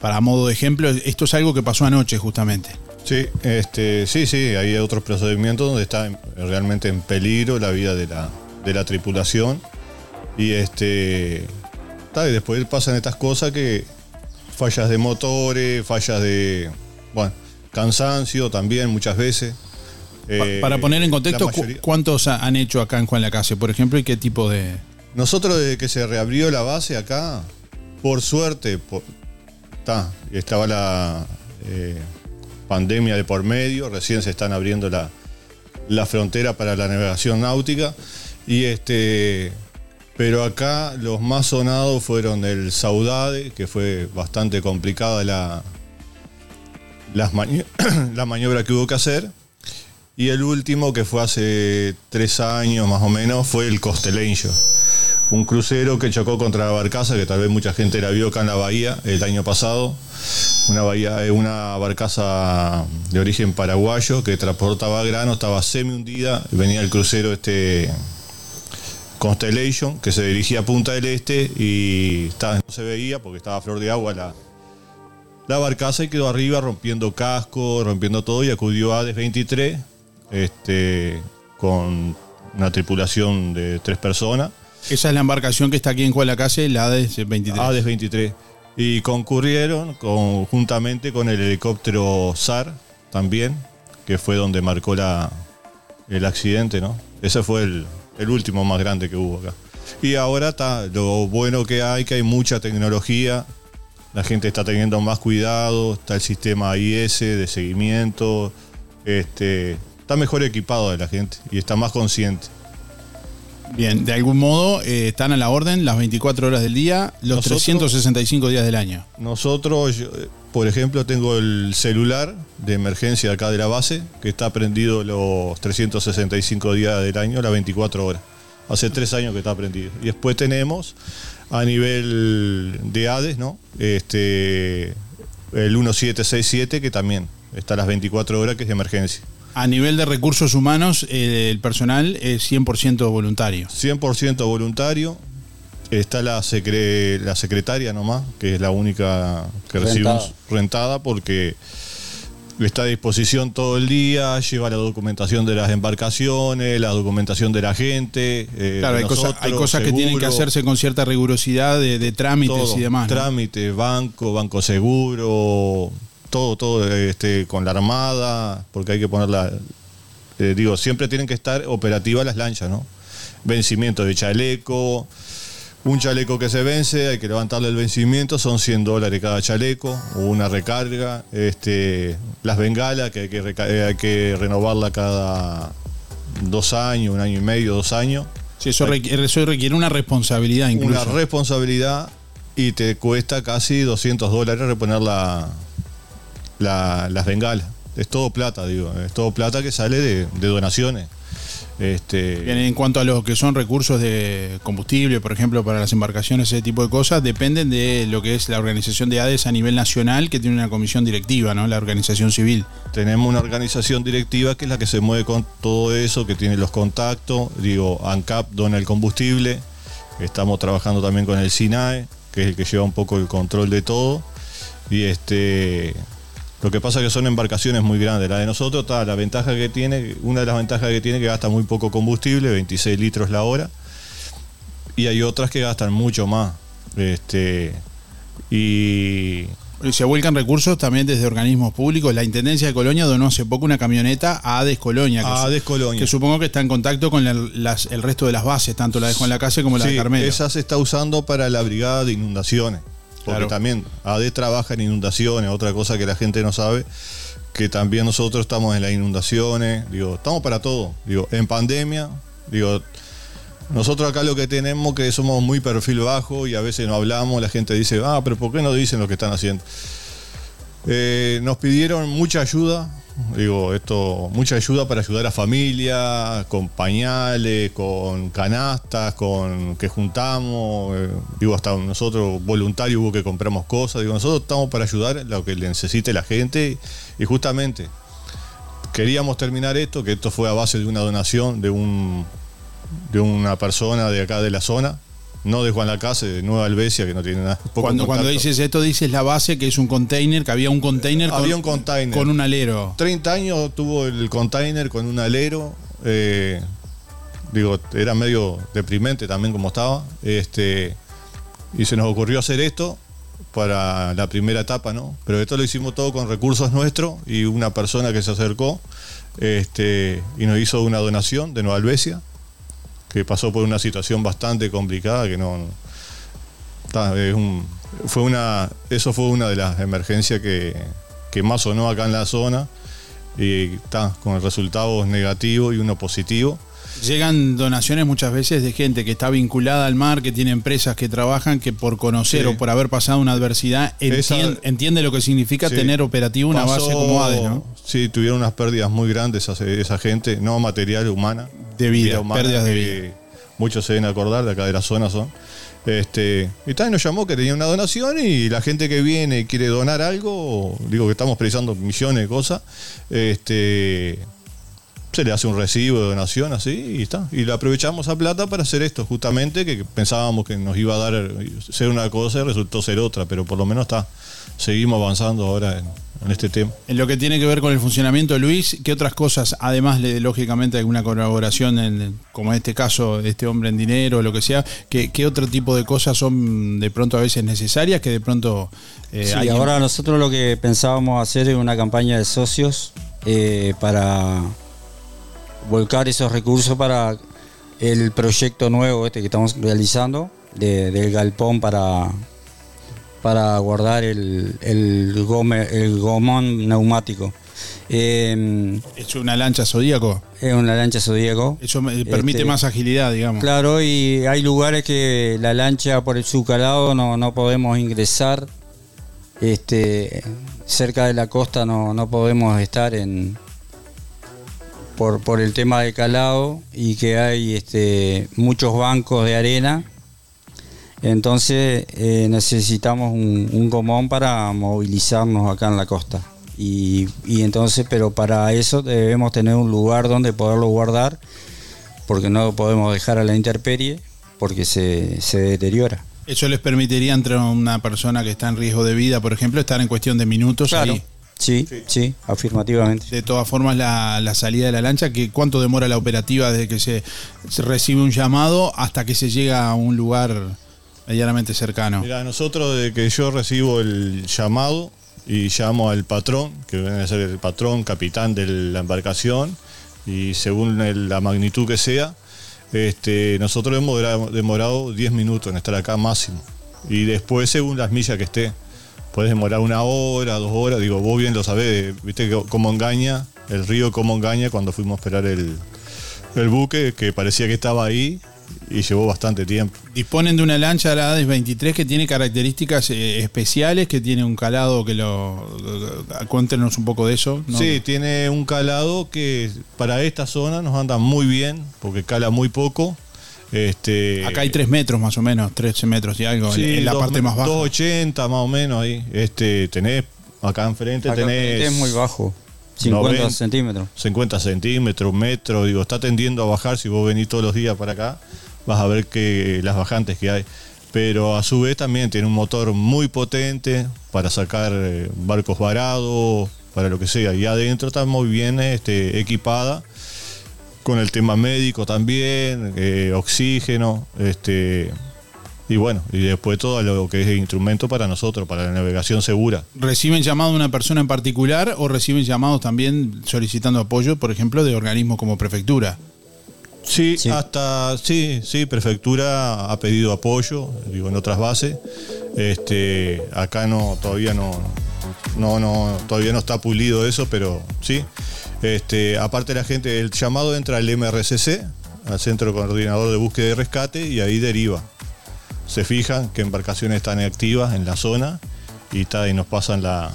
Para modo de ejemplo, esto es algo que pasó anoche justamente. Sí, este, sí, sí, hay otros procedimientos donde está en- realmente en peligro la vida de la, de la tripulación. Y este. y después pasan estas cosas que. Fallas de motores, fallas de. Bueno, cansancio también muchas veces. Eh, para poner en contexto, mayoría- ¿cuántos ha- han hecho acá en Juan Lacase, por ejemplo, y qué tipo de... Nosotros desde que se reabrió la base acá, por suerte, por- ta, estaba la eh, pandemia de por medio, recién se están abriendo la, la frontera para la navegación náutica. Y este. Pero acá los más sonados fueron el Saudade, que fue bastante complicada la, las mani- la maniobra que hubo que hacer. Y el último, que fue hace tres años más o menos, fue el Constellation. Un crucero que chocó contra la barcaza, que tal vez mucha gente la vio acá en la bahía el año pasado. Una, bahía, eh, una barcaza de origen paraguayo que transportaba grano, estaba semi hundida. Venía el crucero este Constellation, que se dirigía a Punta del Este y estaba- no se veía porque estaba a flor de agua la, la barcaza y quedó arriba rompiendo casco, rompiendo todo y acudió a ADES 23 este, con una tripulación de tres personas. Esa es la embarcación que está aquí en Juan Lacase, la de 23. ADES 23. Y concurrieron conjuntamente con el helicóptero SAR también, que fue donde marcó la, el accidente, ¿no? Ese fue el, el último más grande que hubo acá. Y ahora está, lo bueno que hay, que hay mucha tecnología, la gente está teniendo más cuidado, está el sistema IS de seguimiento, este, está mejor equipado de la gente y está más consciente. Bien, de algún modo eh, están a la orden las 24 horas del día, los Nosotros- 365 días del año. Nosotros, yo, por ejemplo, tengo el celular de emergencia de acá de la base, que está prendido los 365 días del año, las 24 horas. Hace tres años que está prendido. Y después tenemos a nivel de ADES, ¿no? Este, el 1767, que también está a las 24 horas, que es de emergencia. A nivel de recursos humanos, eh, el personal es 100% voluntario. 100% voluntario. Está la, secre- la secretaria nomás, que es la única que Rentada. recibimos rentada porque está a disposición todo el día, lleva la documentación de las embarcaciones, la documentación de la gente. eh, Claro, hay, cosas- hay que tienen que hacerse con cierta rigurosidad de, de trámites todo, y demás. ¿no? Trámite, banco, banco seguro, todo, todo este, con la armada, porque hay que ponerla. eh, digo, siempre tienen que estar operativas las lanchas, ¿no? Vencimiento de chaleco. Un chaleco que se vence, hay que levantarle el vencimiento, son 100 dólares cada chaleco, o una recarga. Este, las bengalas, que hay que, eh, hay que renovarla cada dos años, un año y medio, dos años. Sí, eso, requiere, eso requiere una responsabilidad incluso. Una responsabilidad y te cuesta casi 200 dólares reponer la, la- las bengalas. Es todo plata, digo. Es todo plata que sale de, de donaciones. Este, Bien, en cuanto a lo que son recursos de combustible, por ejemplo, para las embarcaciones, ese tipo de cosas, dependen de lo que es la organización de ADES a nivel nacional, que tiene una comisión directiva, ¿no? La organización civil. Tenemos una organización directiva que es la que se mueve con todo eso, que tiene los contactos. Digo, ANCAP dona el combustible. Estamos trabajando también con el SINAE, que es el que lleva un poco el control de todo. Y este. Lo que pasa es que son embarcaciones muy grandes. La de nosotros, está, la ventaja que tiene, una de las ventajas que tiene es que gasta muy poco combustible, 26 litros la hora. Y hay otras que gastan mucho más. Este. Y se vuelcan recursos también desde organismos públicos. La Intendencia de Colonia donó hace poco una camioneta a ADES Colonia. Que A Colonia. Que supongo que está en contacto con la- las- el resto de las bases, tanto la de Juan Lacase como la de Carmelo. Esa se está usando para la brigada de inundaciones. Porque Claro. también AD trabaja en inundaciones, otra cosa que la gente no sabe, que también nosotros estamos en las inundaciones, digo, estamos para todo. Digo, en pandemia, digo, Nosotros acá lo que tenemos que somos muy perfil bajo y a veces no hablamos, la gente dice, ah, pero ¿por qué no dicen lo que están haciendo? Eh, nos pidieron mucha ayuda, digo, esto, mucha ayuda para ayudar a familias, con pañales, con canastas, con que juntamos, eh, digo, hasta nosotros voluntarios hubo que compramos cosas, digo, nosotros estamos para ayudar lo que necesite la gente y justamente queríamos terminar esto, que esto fue a base de una donación de un de una persona de acá de la zona, no de Juan Lacase, de Nueva Albesia, que no tiene nada. poco Cuando, cuando dices esto, dices la base, que es un container, que había un container con, Había un container. con un alero. 30 años tuvo el container con un alero. eh, digo, era medio deprimente también como estaba. Este, y se nos ocurrió hacer esto para la primera etapa, ¿no? Pero esto lo hicimos todo con recursos nuestros y una persona que se acercó este, y nos hizo una donación de Nueva Albesia, que pasó por una situación bastante complicada, que no... fue una, eso fue una de las emergencias que, que más sonó acá en la zona y con resultados negativos y uno positivo. Llegan donaciones muchas veces de gente que está vinculada al mar, que tiene empresas que trabajan, que por conocer Sí. o por haber pasado una adversidad Esa- entiende lo que significa Sí. tener operativo una Pasó- base como ADE, ¿no? Sí, tuvieron unas pérdidas muy grandes esa, gente, no material, humana. De vida, pérdidas de que Muchos se deben acordar, de acá de la zona son. Este, y también nos llamó que tenía una donación y la gente que viene y quiere donar algo, digo que estamos precisando millones de cosas, este, se le hace un recibo de donación así y está. Y le aprovechamos a plata para hacer esto, justamente, que pensábamos que nos iba a dar ser una cosa y resultó ser otra, pero por lo menos está. Seguimos avanzando ahora en, en este tema. En lo que tiene que ver con el funcionamiento, Luis, ¿qué otras cosas, además de lógicamente alguna colaboración, en, como en este caso, este hombre en dinero o lo que sea, ¿qué, qué otro tipo de cosas son de pronto a veces necesarias que de pronto eh, Sí, alguien- ahora nosotros lo que pensábamos hacer es una campaña de socios eh, para volcar esos recursos para el proyecto nuevo este que estamos realizando de- del galpón para para guardar el, el, gome- el gomón neumático. Eh, ¿Es una lancha zodíaco? Es una lancha zodíaco. Eso permite más agilidad, digamos. Claro, y hay lugares que la lancha por el subcalado no, no podemos ingresar. Este, cerca de la costa no, no podemos estar en por, por el tema de calado y que hay este, muchos bancos de arena. Entonces eh, necesitamos un, un gomón para movilizarnos acá en la costa. Y, y entonces, pero para eso debemos tener un lugar donde poderlo guardar, porque no lo podemos dejar a la intemperie, porque se, se deteriora. Eso les permitiría entre una persona que está en riesgo de vida, por ejemplo, estar en cuestión de minutos Claro. ahí. Sí, sí, afirmativamente. De todas formas, la, la salida de la lancha, que ¿cuánto demora la operativa desde que se, se recibe un llamado hasta que se llega a un lugar medianamente cercano? Mira, nosotros desde que yo recibo el llamado y llamo al patrón, que viene a ser el patrón, capitán de la embarcación, y según el- la magnitud que sea, este, nosotros hemos demorado- demorado 10 minutos en estar acá máximo. Y después, según las millas que esté, puedes demorar una hora, dos horas. Digo, vos bien lo sabés, viste cómo engaña, el río cómo engaña cuando fuimos a esperar el, el buque, que parecía que estaba ahí y llevó bastante tiempo. Disponen de una lancha la ADES 23 que tiene características eh, especiales, que tiene un calado que lo... Cuéntenos un poco de eso. ¿no? Sí, tiene un calado que para esta zona nos anda muy bien, porque cala muy poco. Este, Acá hay 3 metros más o menos, 13 metros y algo, sí, en la dos parte más baja. 280 más o menos ahí. Este, tenés acá enfrente Acá tenés es muy bajo, 50 centímetros. 50 centímetros, metro, digo, está tendiendo a bajar. Si vos venís todos los días para acá, vas a ver que las bajantes que hay. Pero a su vez también tiene un motor muy potente para sacar eh, barcos varados, para lo que sea. Y adentro está muy bien este, equipada con el tema médico también, eh, oxígeno, este y bueno, y después todo lo que es instrumento para nosotros, para la navegación segura. ¿Reciben llamado de una persona en particular o reciben llamados también solicitando apoyo, por ejemplo, de organismos como prefectura? Sí, hasta sí, sí, prefectura ha pedido apoyo, digo, en otras bases. Este, acá no, todavía no, no, no, todavía no está pulido eso, pero sí. Este, aparte la gente, el llamado entra al MRCC, al Centro Coordinador de Búsqueda y Rescate y ahí deriva. Se fijan qué embarcaciones están activas en la zona y, y nos pasan la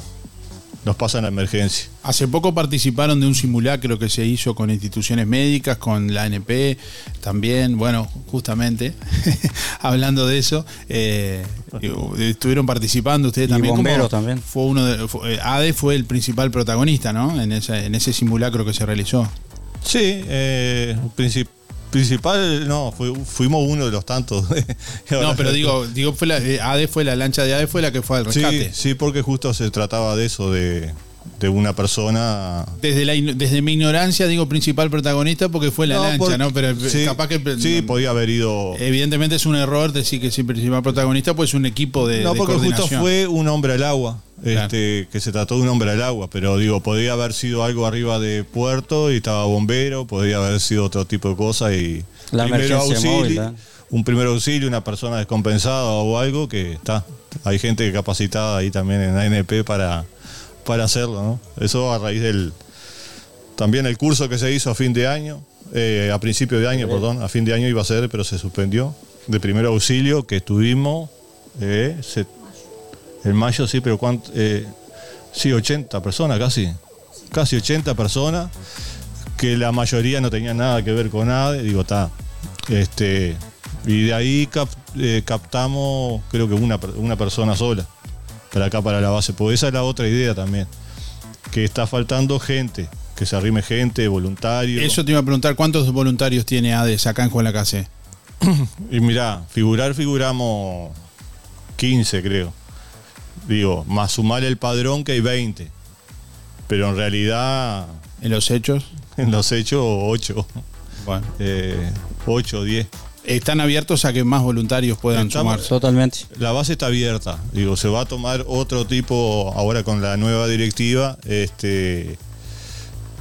nos pasan la emergencia. Hace poco participaron de un simulacro que se hizo con instituciones médicas, con la ANP, también, bueno, justamente, hablando de eso, eh, estuvieron participando ustedes Y también. bomberos también. Fue uno de, fue- eh, ADE fue el principal protagonista, ¿no? En ese, en ese simulacro que se realizó. Sí, eh, principal, no, fuimos uno de los tantos. No, pero digo, digo fue la, eh, ADE fue la lancha de ADE fue la que fue al rescate. Sí, sí, porque justo se trataba de eso, de, de una persona Desde, la, desde mi ignorancia digo principal protagonista porque fue la No, lancha, porque- ¿no? Pero eh, sí, capaz que... sí, podía haber ido... Evidentemente es un error decir que es el principal protagonista, pues es un equipo de, no, de porque justo fue un hombre al agua, Claro. este, que se trató de un hombre al agua, pero digo, podría haber sido algo arriba de puerto y estaba bombero, podría haber sido otro tipo de cosa y La emergencia auxilio, móvil, ¿eh? un primer auxilio, una persona descompensada o algo que está, hay gente capacitada ahí también en ANP para, para hacerlo, ¿no? Eso a raíz del también el curso que se hizo a fin de año, eh, a principio de año, perdón, a fin de año iba a ser, pero se suspendió, de primer auxilio que estuvimos eh, se- en mayo, sí, pero cuánto, eh, sí, 80 personas casi, casi 80 personas, que la mayoría no tenían nada que ver con nada, digo, está, este, y de ahí cap- eh, captamos, creo que una, una persona sola, para acá, para la base, porque esa es la otra idea también, que está faltando gente, que se arrime gente, voluntarios. Eso te iba a preguntar, ¿cuántos voluntarios tiene ADES acá en Juan Lacase? Y mirá, figurar figuramos 15 creo. Digo, más sumar el padrón que hay 20. Pero en realidad... ¿En los hechos? En los hechos 8. Bueno. 8 o 10. ¿Están abiertos a que más voluntarios puedan Estamos- sumarse? Totalmente. La base está abierta. Digo, se va a tomar otro tipo, ahora con la nueva directiva, este,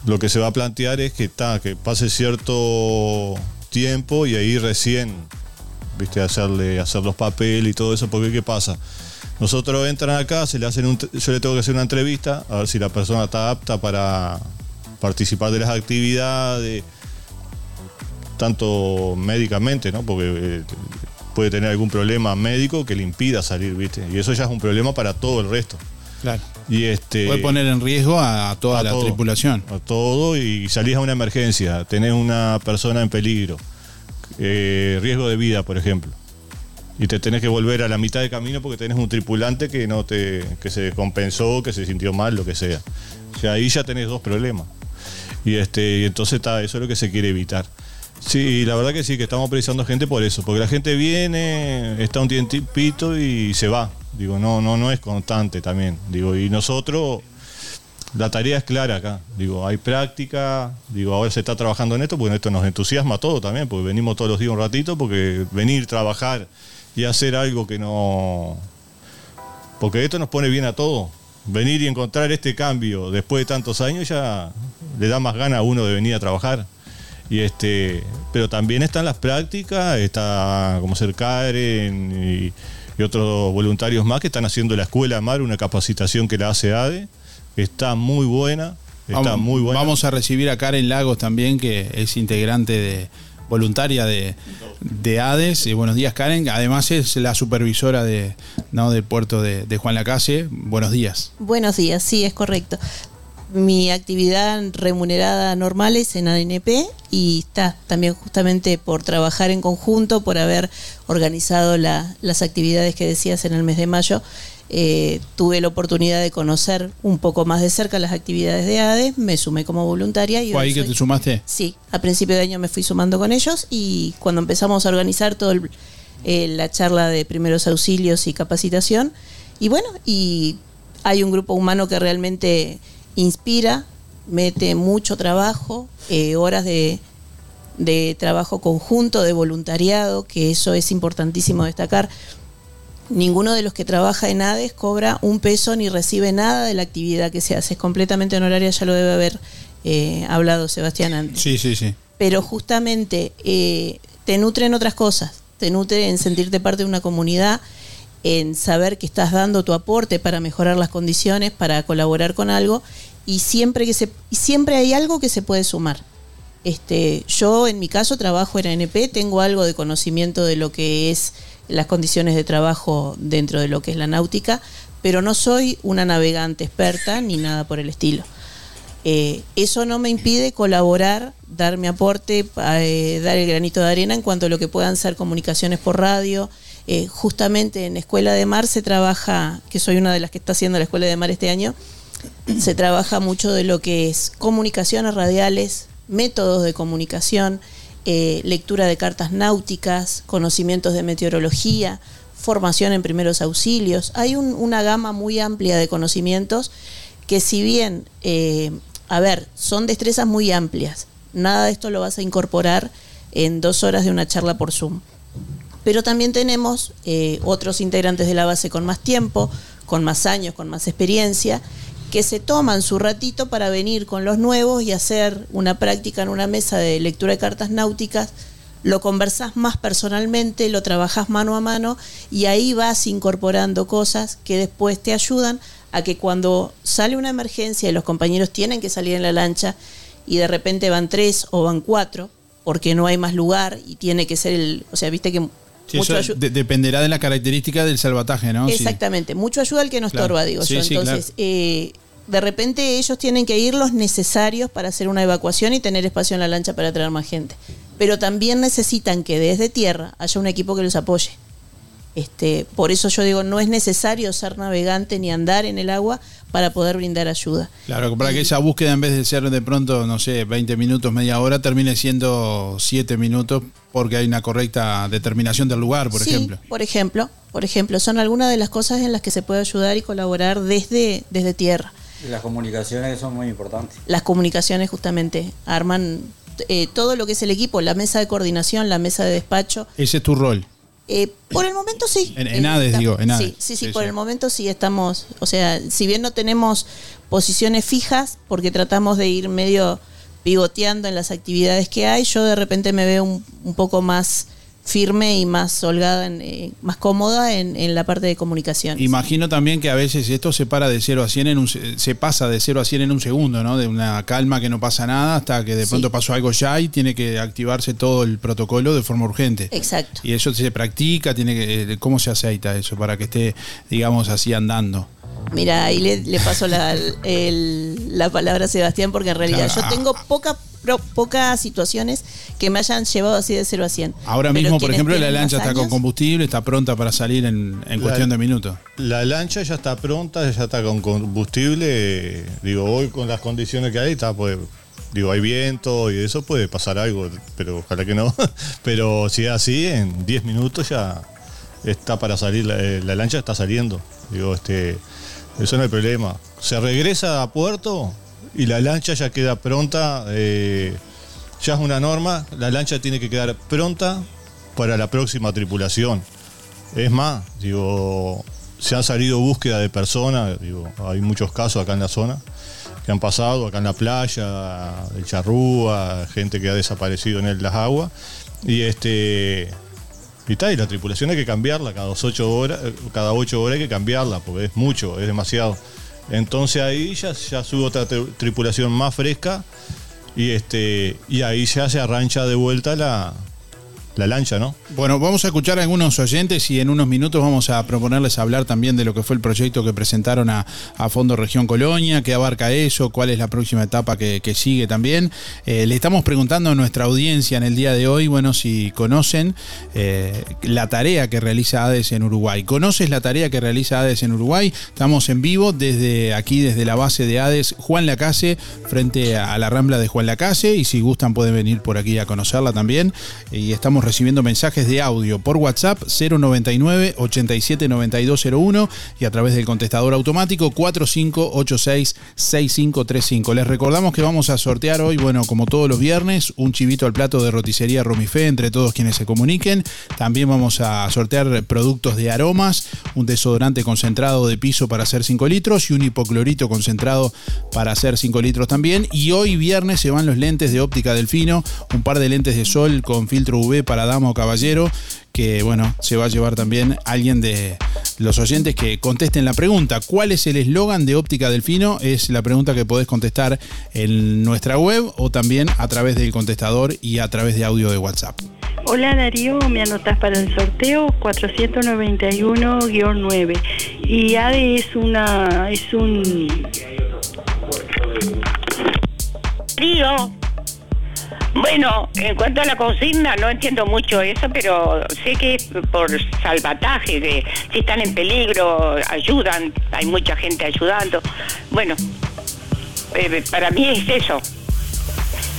lo que se va a plantear es que, está que pase cierto tiempo y ahí recién, viste, hacerle, hacer los papeles y todo eso, porque ¿qué pasa? Nosotros entran acá, se le hacen un, yo le tengo que hacer una entrevista, a ver si la persona está apta para participar de las actividades, tanto médicamente, ¿no? Porque eh, puede tener algún problema médico que le impida salir, ¿viste? Y eso ya es un problema para todo el resto. Claro. Y este Puede poner en riesgo a, a toda a la todo, tripulación. A todo y salís a una emergencia, tenés una persona en peligro, eh, riesgo de vida, por ejemplo. Y te tenés que volver a la mitad de camino porque tenés un tripulante que no te que se descompensó, que se sintió mal, lo que sea. O sea, ahí ya tenés dos problemas. Y este y entonces está, eso es lo que se quiere evitar. Sí, la verdad que sí, que estamos precisando gente por eso, porque la gente viene, está un tiempito y se va. Digo, no, no, no es constante también. Digo, y nosotros, la tarea es clara acá. Digo, hay práctica, digo, ahora se está trabajando en esto, porque esto nos entusiasma todo también, porque venimos todos los días un ratito, porque venir, trabajar y hacer algo que no. Porque esto nos pone bien a todos. Venir y encontrar este cambio después de tantos años ya le da más ganas a uno de venir a trabajar. Y este, pero también están las prácticas, está como ser Karen y, y otros voluntarios más que están haciendo la escuela Mar, una capacitación que la hace ADE, está muy buena, está Vamos, muy buena. vamos a recibir a Karen Lagos también, que es integrante de voluntaria de, de ADES. Y buenos días, Karen. Además es la supervisora de, ¿no? del puerto de, de Juan Lacase. Buenos días. Buenos días, sí, es correcto. Mi actividad remunerada normal es en ANP y está también justamente por trabajar en conjunto, por haber organizado la- las actividades que decías en el mes de mayo. Eh, tuve la oportunidad de conocer un poco más de cerca las actividades de ADES, me sumé como voluntaria y ¿Fue ahí que soy- te sumaste? Sí, a principio de año me fui sumando con ellos y cuando empezamos a organizar todo el- eh, la charla de primeros auxilios y capacitación, y bueno, y hay un grupo humano que realmente inspira, mete mucho trabajo, eh, horas de, de trabajo conjunto, de voluntariado, que eso es importantísimo destacar. Ninguno de los que trabaja en ADES cobra un peso ni recibe nada de la actividad que se hace. Es completamente honoraria, ya lo debe haber eh, hablado Sebastián antes. Sí, sí, sí. Pero justamente eh, te nutre en otras cosas. Te nutre en sentirte parte de una comunidad, en saber que estás dando tu aporte para mejorar las condiciones, para colaborar con algo. Y siempre, que se, siempre hay algo que se puede sumar. Este, yo en mi caso trabajo en ANP, tengo algo de conocimiento de lo que es las condiciones de trabajo dentro de lo que es la náutica, pero no soy una navegante experta ni nada por el estilo. Eh, eso no me impide colaborar, dar mi aporte, eh, dar el granito de arena en cuanto a lo que puedan ser comunicaciones por radio. Eh, justamente en Escuela de Mar se trabaja, que soy una de las que está haciendo la Escuela de Mar este año, se trabaja mucho de lo que es comunicaciones radiales, métodos de comunicación, eh, lectura de cartas náuticas, conocimientos de meteorología, formación en primeros auxilios. Hay un- una gama muy amplia de conocimientos que si bien, eh, a ver, son destrezas muy amplias, nada de esto lo vas a incorporar en dos horas de una charla por Zoom. Pero también tenemos eh, otros integrantes de la base con más tiempo, con más años, con más experiencia, que se toman su ratito para venir con los nuevos y hacer una práctica en una mesa de lectura de cartas náuticas. Lo conversás más personalmente, lo trabajás mano a mano y ahí vas incorporando cosas que después te ayudan a que cuando sale una emergencia y los compañeros tienen que salir en la lancha y de repente van tres o van cuatro porque no hay más lugar y tiene que ser el, o sea, viste que Sí, mucho eso de- dependerá de la característica del salvataje, ¿no? Sí. Exactamente, mucho ayuda al que no Claro. estorba, digo Sí, yo. Entonces, eh, de repente ellos tienen que ir los necesarios para hacer una evacuación y tener espacio en la lancha para traer más gente. Pero también necesitan que desde tierra haya un equipo que los apoye. Este, por eso yo digo, no es necesario ser navegante ni andar en el agua para poder brindar ayuda. Claro, para que esa búsqueda en vez de ser de pronto, no sé, 20 minutos, media hora, termine siendo 7 minutos porque hay una correcta determinación del lugar, por Sí, ejemplo. Por ejemplo, por ejemplo, son algunas de las cosas en las que se puede ayudar y colaborar desde, desde tierra. Y las comunicaciones son muy importantes. las comunicaciones justamente arman eh, todo lo que es el equipo, la mesa de coordinación, la mesa de despacho. Ese es tu rol. Eh, por el momento sí. En- en ADES, digo, en ADES. Sí, sí, sí, Sí, por sí. el momento sí estamos, o sea, si bien no tenemos posiciones fijas, porque tratamos de ir medio pivoteando en las actividades que hay, yo de repente me veo un, un poco más firme y más holgada, en, eh, más cómoda en, en la parte de comunicación. Imagino también que a veces esto se para de 0 a 100 en un se pasa de 0 a 100 en un segundo, ¿no? De una calma que no pasa nada hasta que de Sí. pronto pasó algo ya y tiene que activarse todo el protocolo de forma urgente. Exacto. Y eso se practica, tiene que eh, cómo se aceita eso para que esté digamos así andando. Mira, ahí le, le paso la, el- la palabra a Sebastián porque en realidad Claro. yo tengo poca, pro- pocas situaciones que me hayan llevado así de 0 a 100. Ahora Pero mismo, por ejemplo, la lancha está con combustible, está pronta para salir en, en La- cuestión de minutos. La lancha ya está pronta, ya está con combustible. Digo, hoy con las condiciones que hay, está pues. Digo, hay viento y eso puede pasar algo, pero ojalá que no. Pero si es así, en 10 minutos ya está para salir, la, la lancha está saliendo. Digo, este, eso no hay problema. Se regresa a puerto y la lancha ya queda pronta. eh, ya es una norma, la lancha tiene que quedar pronta para la próxima tripulación. Es más, digo, se han salido búsqueda de personas, digo, hay muchos casos acá en la zona que han pasado, acá en la playa, el charrúa, gente que ha desaparecido en el- las aguas. Y este. Y está, y la tripulación hay que cambiarla cada ocho horas, eh, cada ocho horas hay que cambiarla, porque es mucho, es demasiado. Entonces ahí ya, ya sube otra tri- tripulación más fresca y este. Y ahí ya se arrancha de vuelta la, la lancha, ¿no? Bueno, vamos a escuchar a algunos oyentes y en unos minutos vamos a proponerles hablar también de lo que fue el proyecto que presentaron a, a Fondo Región Colonia, qué abarca eso, cuál es la próxima etapa que, sigue también. Eh, le estamos preguntando a nuestra audiencia en el día de hoy, bueno, si conocen eh, la tarea que realiza ADES en Uruguay. ¿Conoces la tarea que realiza ADES en Uruguay? Estamos en vivo desde aquí, desde la base de ADES Juan Lacase, frente a la rambla de Juan Lacase, y si gustan pueden venir por aquí a conocerla también. Y estamos recibiendo mensajes de audio por WhatsApp 099 879201 y a través del contestador automático 4586 6535. Les recordamos que vamos a sortear hoy, bueno, como todos los viernes, un chivito al plato de roticería Romifé entre todos quienes se comuniquen. También vamos a sortear productos de aromas, un desodorante concentrado de piso para hacer 5 litros y un hipoclorito concentrado para hacer 5 litros también. Y hoy viernes se van los lentes de óptica Delfino, un par de lentes de sol con filtro UV para para dama o caballero, que bueno, se va a llevar también alguien de los oyentes que contesten la pregunta. ¿Cuál es el eslogan de Óptica Delfino? Es la pregunta que podés contestar en nuestra web o también a través del contestador y a través de audio de WhatsApp. Hola Darío, me anotás para el sorteo 491-9 y ADE es una es un Darío. Bueno, en cuanto a la consigna, no entiendo mucho eso, pero sé que es por salvataje, que si están en peligro, ayudan, hay mucha gente ayudando. Bueno, eh, para mí es eso.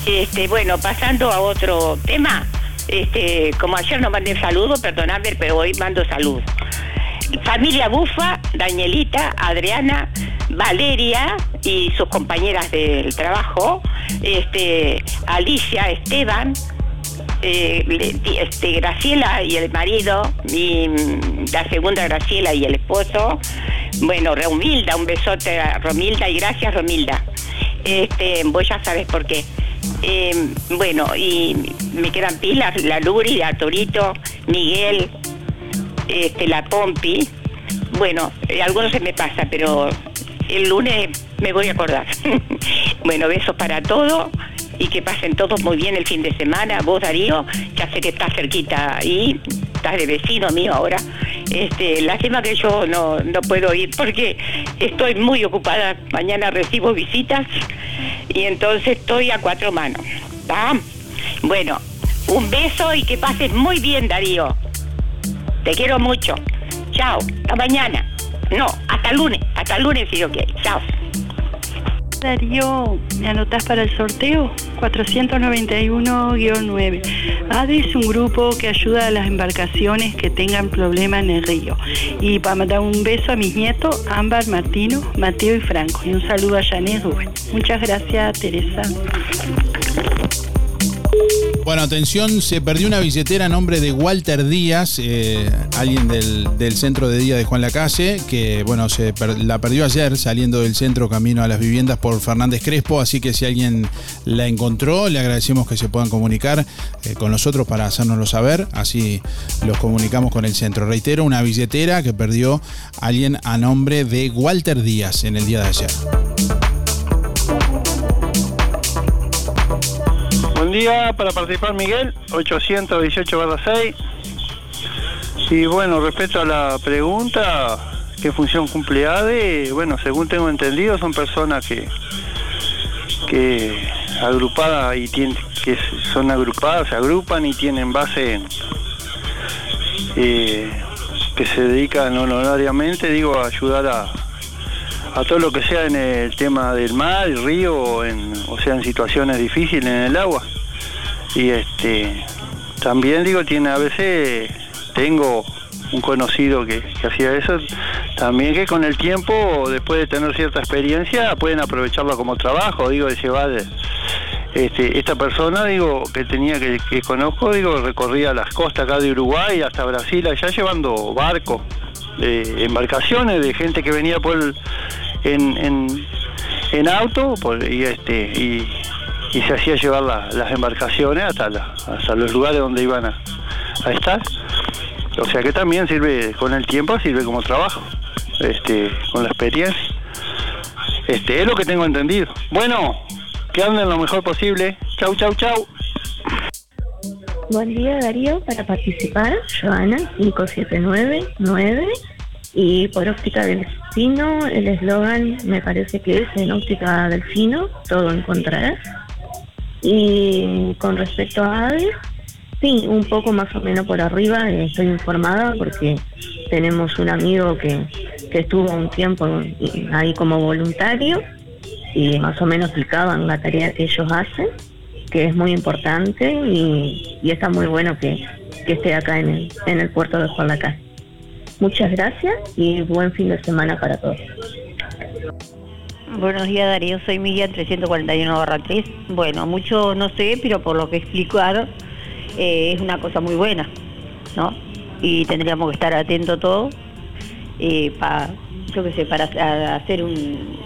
Este, bueno, pasando a otro tema, este, como ayer no mandé saludos, perdonadme, pero hoy mando saludos. Familia Bufa, Danielita, Adriana, Valeria y sus compañeras del trabajo, este, Alicia, Esteban, eh, este, Graciela y el marido, y mm, la segunda Graciela y el esposo. Bueno, Romilda, un besote a Romilda y gracias Romilda. Este, vos ya sabes por qué. Eh, bueno, y me quedan pilas, la Luri, la Torito, Miguel, este, la Pompi. Bueno, eh, algunos se me pasa, pero el lunes me voy a acordar. bueno, besos para todos y que pasen todos muy bien el fin de semana. Vos, Darío, ya sé que estás cerquita ahí, estás de vecino mío ahora. Este, lástima que yo no, no puedo ir porque estoy muy ocupada. Mañana recibo visitas y entonces estoy a cuatro manos. ¿va? Bueno, un beso y que pases muy bien, Darío. Te quiero mucho. Chao. Hasta mañana. No, hasta el lunes. Hasta el lunes si yo quiero. Chao. Darío, ¿me anotás para el sorteo? 491-9. ADE es un grupo que ayuda a las embarcaciones que tengan problemas en el río. Y para mandar un beso a mis nietos, Ámbar, Martino, Mateo y Franco. Y un saludo a Janet Rubén. Muchas gracias, Teresa. Bueno, atención, se perdió una billetera a nombre de Walter Díaz, eh, alguien del, del centro de día de Juan Lacalle, que bueno, se la perdió ayer saliendo del centro camino a las viviendas por Fernández Crespo, así que si alguien la encontró, le agradecemos que se puedan comunicar eh, con nosotros para hacérnoslo saber, así los comunicamos con el centro. Reitero, una billetera que perdió alguien a nombre de Walter Díaz en el día de ayer. Buen día para participar Miguel, 818-6. Y bueno, respecto a la pregunta, ¿qué función cumple ADE? Bueno, según tengo entendido, son personas que, que agrupadas y tienen, que son agrupadas, se agrupan y tienen base eh, que se dedican honorariamente, digo, a ayudar a, a todo lo que sea en el tema del mar, el río, en, o sea, en situaciones difíciles en el agua. Y este también digo, tiene a veces, tengo un conocido que, hacía eso, también que con el tiempo, después de tener cierta experiencia, pueden aprovecharlo como trabajo, digo, de llevar este, esta persona, digo, que tenía que, que conozco, digo, recorría las costas acá de Uruguay hasta Brasil, allá llevando barcos, eh, embarcaciones de gente que venía por en, en, en auto por- y este y se hacía llevar la- las embarcaciones hasta, la- hasta los lugares donde iban a, a estar. O sea que también sirve, con el tiempo sirve como trabajo, este, con la experiencia. Este, es lo que tengo entendido. Bueno, que anden lo mejor posible. Chau, chau, chau. Buen día Darío, para participar, Joana 5799 y por óptica delfino, el eslogan me parece que es en óptica delfino, todo encontrarás. Y con respecto a Aves, sí, un poco más o menos por arriba, eh, estoy informada porque tenemos un amigo que, que estuvo un tiempo ahí como voluntario y más o menos explicaban la tarea que ellos hacen que es muy importante y, está muy bueno que, esté acá en el, en el puerto de Juan Lacaz. Muchas gracias y buen fin de semana para todos. Buenos días Darío, soy Miguel 341 3. Bueno, mucho no sé, pero por lo que explicaron eh, es una cosa muy buena, ¿no? Y tendríamos que estar atentos todos para, yo qué sé, para hacer un-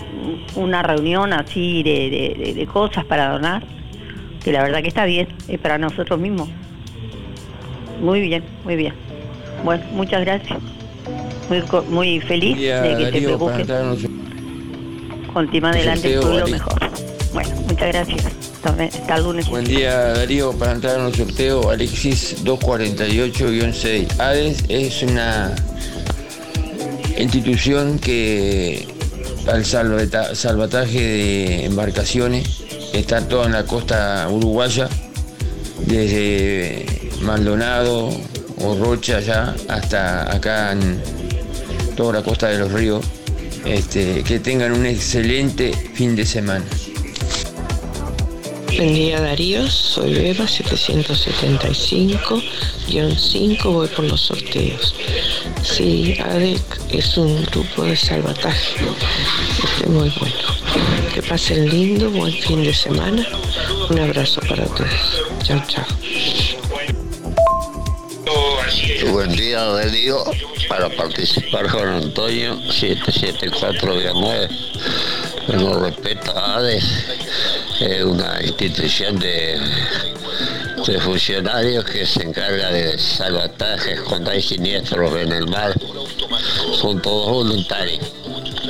una reunión así de cosas para donar, que la verdad que está bien, es para nosotros mismos. Muy bien, muy bien. Bueno, muchas gracias. Muy, muy feliz día, de que te Darío, preocupes. Continúa adelante, sorteo, lo mejor. Bueno, muchas gracias. Hasta, el lunes. Buen día Darío, para entrar en los sorteos Alexis 248-6. ADES es una institución que al salvata- salvataje de embarcaciones está toda en la costa uruguaya, desde Maldonado o Rocha ya hasta acá en toda la costa de los ríos. Este, que tengan un excelente fin de semana. Buen día Darío, soy Beba 775-5, voy por los sorteos. Sí, ADEC es un grupo de salvataje, este muy bueno. Que pasen lindo, buen fin de semana, un abrazo para todos. Chao, chao. Buen día, Darío. Para participar con Antonio, 774-9. Bueno, respeto a ADES, es una institución de, funcionarios que se encarga de salvatajes cuando hay siniestros en el mar. Son todos voluntarios.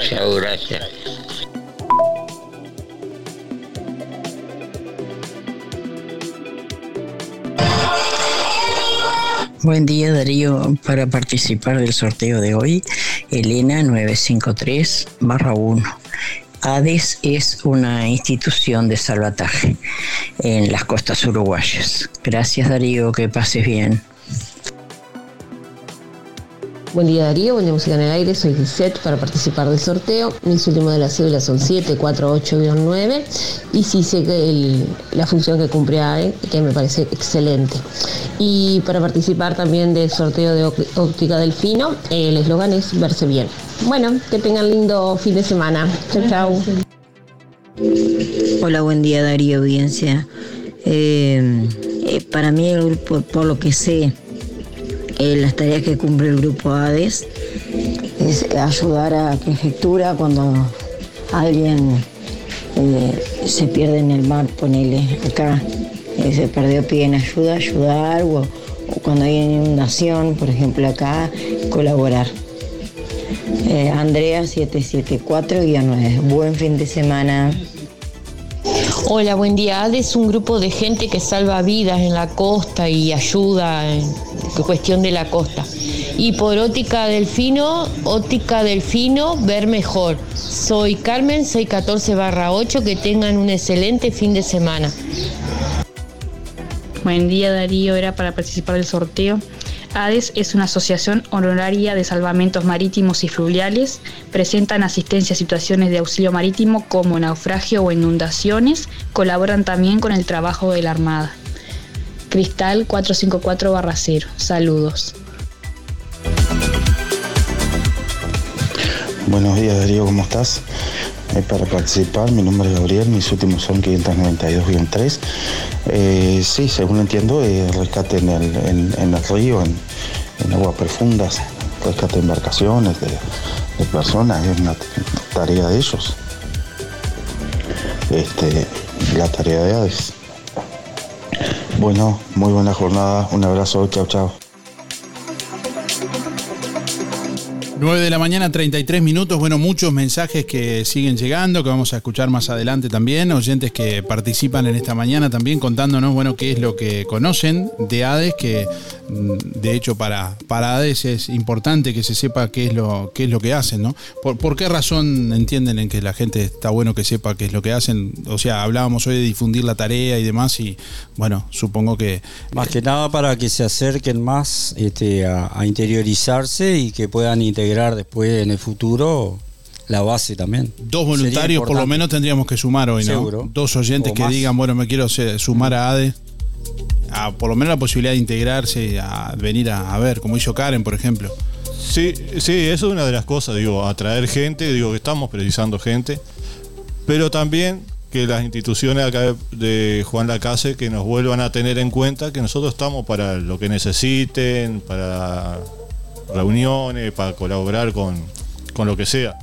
Chao, gracias. Buen día Darío, para participar del sorteo de hoy, Elena 953 1. ADES es una institución de salvataje en las costas uruguayas. Gracias Darío, que pases bien. Buen día Darío, buen día Música en el Aire, soy Gisette para participar del sorteo. Mis últimos de la cédula son 748-9 y sí sé que la función que cumple AE, que me parece excelente. Y para participar también del sorteo de Óptica Delfino, el eslogan es verse bien. Bueno, que tengan lindo fin de semana. Chao, chao. Hola, buen día Darío, audiencia. Eh, eh, para mí el grupo, por lo que sé, eh, las tareas que cumple el grupo ADES es ayudar a prefectura cuando alguien eh, se pierde en el mar, ponele acá, eh, se perdió, piden ayuda, ayudar, o, o cuando hay inundación, por ejemplo acá, colaborar. Andrea 774-9. Buen fin de semana. Hola, buen día. ADE es un grupo de gente que salva vidas en la costa y ayuda en cuestión de la costa. Y por óptica delfino, óptica delfino, ver mejor. Soy Carmen 614 8, que tengan un excelente fin de semana. Buen día Darío, era para participar del sorteo. ADES es una asociación honoraria de salvamentos marítimos y fluviales. Presentan asistencia a situaciones de auxilio marítimo como naufragio o inundaciones. Colaboran también con el trabajo de la Armada. Cristal 454-0. Saludos. Buenos días Darío, ¿cómo estás? Para participar, mi nombre es Gabriel, mis últimos son 592-3. Eh, sí, según entiendo, eh, rescate en el, en el río, en, en aguas profundas, rescate de embarcaciones, de, de personas, es una tarea de ellos. Este, la tarea de Hades. Bueno, muy buena jornada, un abrazo, chao, chao. 9 de la mañana, 33 minutos. Bueno, muchos mensajes que siguen llegando, que vamos a escuchar más adelante también. Oyentes que participan en esta mañana también contándonos, bueno, qué es lo que conocen de ADES, que mm, de hecho para, para ADES es importante que se sepa qué es lo, qué es lo que hacen, ¿no? ¿Por, qué razón entienden en que la gente está bueno que sepa qué es lo que hacen? O sea, hablábamos hoy de difundir la tarea y demás, y bueno, supongo que Más que nada para que se acerquen más este, a, a interiorizarse y que puedan integrar después en el futuro la base también. Dos voluntarios por lo menos tendríamos que sumar hoy, ¿no? Seguro. Dos oyentes O que más. digan, bueno, me quiero sumar a ADE. A, por lo menos la posibilidad de integrarse, a venir a, a ver, como hizo Karen, por ejemplo. Sí, sí, eso es una de las cosas, digo, atraer gente, digo que estamos precisando gente, pero también que las instituciones acá de- de Juan Lacase que nos vuelvan a tener en cuenta que nosotros estamos para lo que necesiten, para reuniones, para colaborar con, con lo que sea.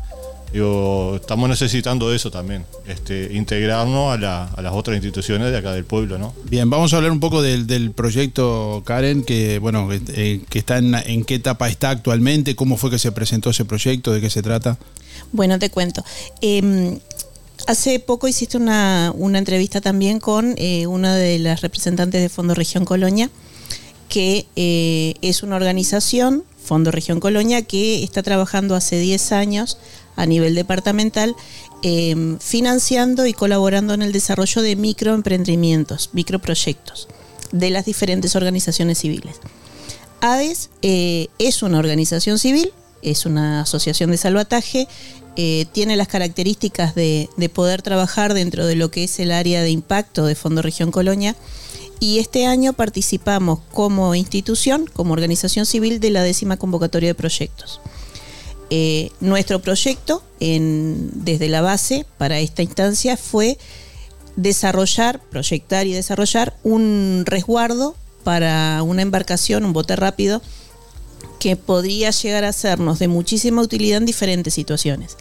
Digo, estamos necesitando eso también, este, integrarnos a, la- a las otras instituciones de acá del pueblo, ¿no? Bien, vamos a hablar un poco del, del proyecto Karen, que bueno, que, eh, que está en, en qué etapa está actualmente, cómo fue que se presentó ese proyecto, de qué se trata. Bueno, te cuento. Eh, hace poco hiciste una, una entrevista también con eh, una de las representantes de Fondo Región Colonia, que eh, es una organización, Fondo Región Colonia, que está trabajando hace 10 años a nivel departamental, eh, financiando y colaborando en el desarrollo de microemprendimientos, microproyectos de las diferentes organizaciones civiles. ADES eh, es una organización civil, es una asociación de salvataje, tiene las características de poder trabajar dentro de lo que es el área de impacto de Fondo Región Colonia y este año participamos como institución, como organización civil de la décima convocatoria de proyectos. Eh, nuestro proyecto desde la base para esta instancia fue desarrollar, proyectar y desarrollar un resguardo para una embarcación, un bote rápido, que podría llegar a sernos de muchísima utilidad en diferentes situaciones.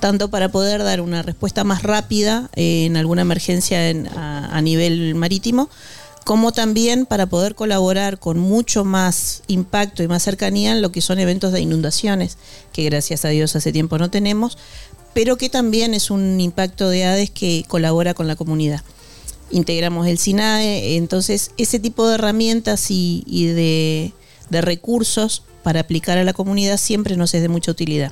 Tanto para poder dar una respuesta más rápida eh, en alguna emergencia en- a, a nivel marítimo, como también para poder colaborar con mucho más impacto y más cercanía en lo que son eventos de inundaciones, que gracias a Dios hace tiempo no tenemos, pero que también es un impacto de ADES que colabora con la comunidad. Integramos el SINAE, entonces ese tipo de herramientas y, de recursos para aplicar a la comunidad siempre nos es de mucha utilidad.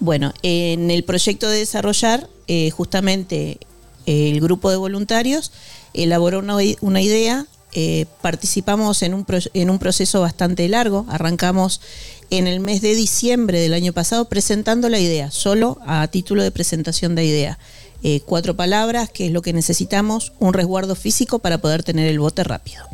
Bueno, en el proyecto de desarrollar, eh, justamente eh, el grupo de voluntarios elaboró una, una idea, eh, participamos en un, en un proceso bastante largo, arrancamos en el mes de diciembre del año pasado presentando la idea, solo a título de presentación de idea. Eh, cuatro palabras, que es lo que necesitamos, un resguardo físico para poder tener el bote rápido.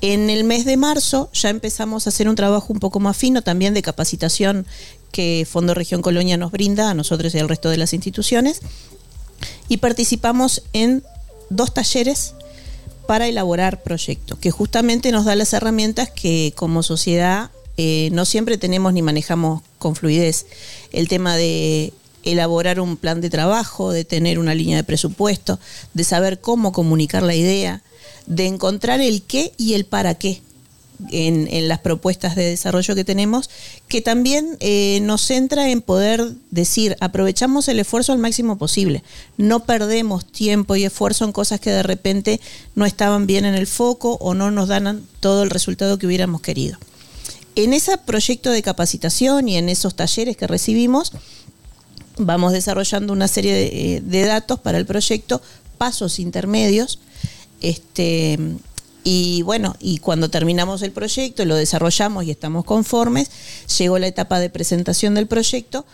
En el mes de marzo ya empezamos a hacer un trabajo un poco más fino también de capacitación que Fondo Región Colonia nos brinda a nosotros y al resto de las instituciones y participamos en dos talleres para elaborar proyectos, que justamente nos da las herramientas que como sociedad eh, no siempre tenemos ni manejamos con fluidez. El tema de elaborar un plan de trabajo, de tener una línea de presupuesto, de saber cómo comunicar la idea, de encontrar el qué y el para qué en, las propuestas de desarrollo que tenemos, que también eh, nos centra en poder decir, aprovechamos el esfuerzo al máximo posible, no perdemos tiempo y esfuerzo en cosas que de repente no estaban bien en el foco o no nos dan todo el resultado que hubiéramos querido. En ese proyecto de capacitación y en esos talleres que recibimos, vamos desarrollando una serie de, eh, de datos para el proyecto, pasos intermedios, este, y bueno, y cuando terminamos el proyecto, lo desarrollamos y estamos conformes, llegó la etapa de presentación del proyecto.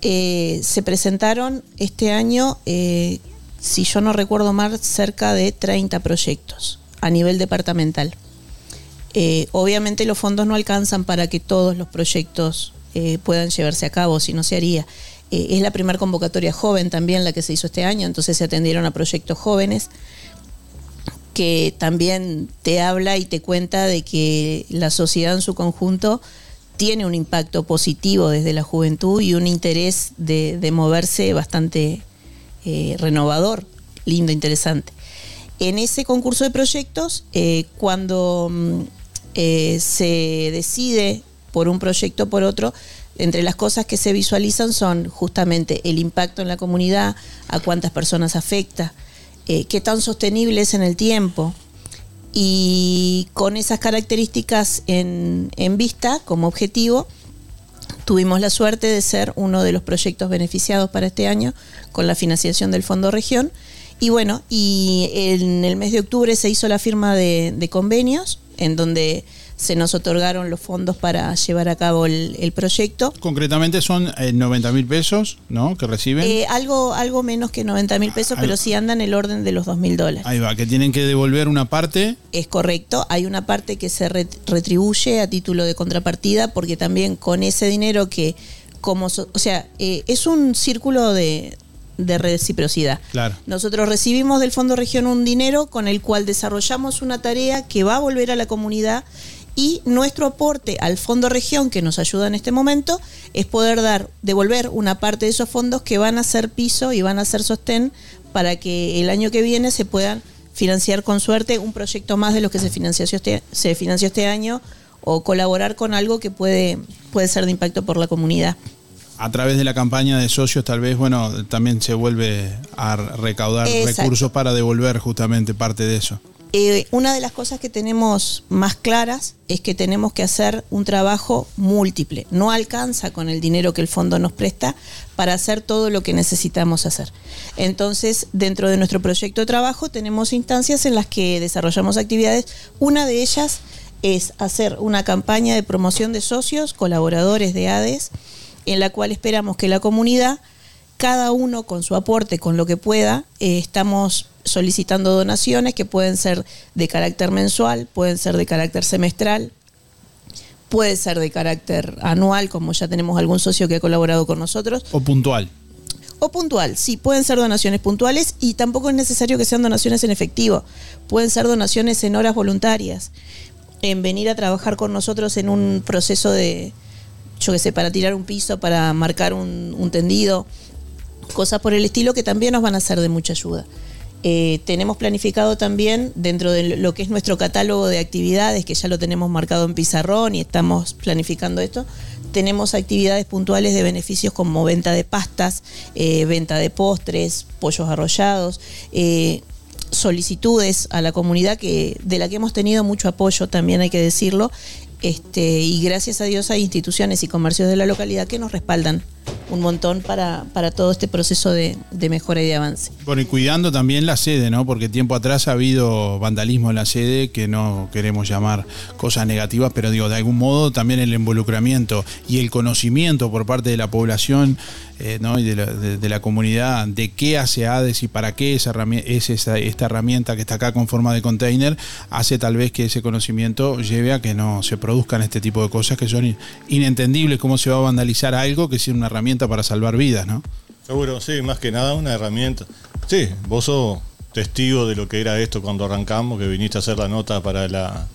Eh, se presentaron este año, eh, si yo no recuerdo mal, cerca de 30 proyectos a nivel departamental. Eh, obviamente los fondos no alcanzan para que todos los proyectos puedan llevarse a cabo, si no se haría. Es la primera convocatoria joven también la que se hizo este año, entonces se atendieron a proyectos jóvenes que también te habla y te cuenta de que la sociedad en su conjunto tiene un impacto positivo desde la juventud y un interés de, de moverse bastante eh, renovador, lindo, interesante. En ese concurso de proyectos, eh, cuando mm, eh, se decide por un proyecto o por otro, entre las cosas que se visualizan son justamente el impacto en la comunidad, a cuántas personas afecta, eh, qué tan sostenible es en el tiempo. Y con esas características en, en vista, como objetivo, tuvimos la suerte de ser uno de los proyectos beneficiados para este año con la financiación del Fondo Región. Y bueno, y en el mes de octubre se hizo la firma de, de convenios en donde se nos otorgaron los fondos para llevar a cabo el, el proyecto. Concretamente son eh, 90 mil pesos, ¿no? Que reciben. Eh, algo, algo menos que 90 mil pesos, pero sí anda en el orden de los 2 mil dólares. Ahí va, que tienen que devolver una parte. Es correcto, hay una parte que se re- retribuye a título de contrapartida porque también con ese dinero que como, so- o sea, eh, es un círculo de, de reciprocidad. Claro. Nosotros recibimos del Fondo Región un dinero con el cual desarrollamos una tarea que va a volver a la comunidad Y nuestro aporte al Fondo Región, que nos ayuda en este momento, es poder dar, devolver una parte de esos fondos que van a ser piso y van a ser sostén para que el año que viene se puedan financiar con suerte un proyecto más de los que se financió este, se financió este año o colaborar con algo que puede, puede ser de impacto por la comunidad. A través de la campaña de socios, tal vez, bueno, también se vuelve a recaudar Exacto. recursos para devolver justamente parte de eso. Eh, una de las cosas que tenemos más claras es que tenemos que hacer un trabajo múltiple. No alcanza con el dinero que el fondo nos presta para hacer todo lo que necesitamos hacer. Entonces, dentro de nuestro proyecto de trabajo tenemos instancias en las que desarrollamos actividades. Una de ellas es hacer una campaña de promoción de socios, colaboradores de ADES, en la cual esperamos que la comunidad cada uno con su aporte, con lo que pueda, eh, estamos solicitando donaciones que pueden ser de carácter mensual, pueden ser de carácter semestral, puede ser de carácter anual, como ya tenemos algún socio que ha colaborado con nosotros, O puntual. o puntual. Sí, pueden ser donaciones puntuales y tampoco es necesario que sean donaciones en efectivo. Pueden ser donaciones en horas voluntarias, en venir a trabajar con nosotros en un proceso de, yo qué sé, para tirar un piso, para marcar un, un tendido, cosas por el estilo que también nos van a ser de mucha ayuda. Eh, tenemos planificado también dentro de lo que es nuestro catálogo de actividades, que ya lo tenemos marcado en pizarrón y estamos planificando esto, tenemos actividades puntuales de beneficios como venta de pastas, eh, venta de postres, pollos arrollados, eh, solicitudes a la comunidad que de la que hemos tenido mucho apoyo, también hay que decirlo, este, y gracias a Dios hay instituciones y comercios de la localidad que nos respaldan un montón para, para todo este proceso de, de mejora y de avance. Bueno, y cuidando también la sede, ¿no? Porque tiempo atrás ha habido vandalismo en la sede, que no queremos llamar cosas negativas, pero digo, de algún modo también el involucramiento y el conocimiento por parte de la población eh, ¿no? y de la, comunidad de qué hace ADES y para qué esa es esa- esta herramienta que está acá con forma de container, hace tal vez que ese conocimiento lleve a que no se produzcan este tipo de cosas que son in- inentendibles, cómo se va a vandalizar algo que es una herramienta para salvar vidas, ¿no? Seguro, sí, más que nada una herramienta. Sí, vos sos testigo de lo que era esto cuando arrancamos, que viniste a hacer la nota para la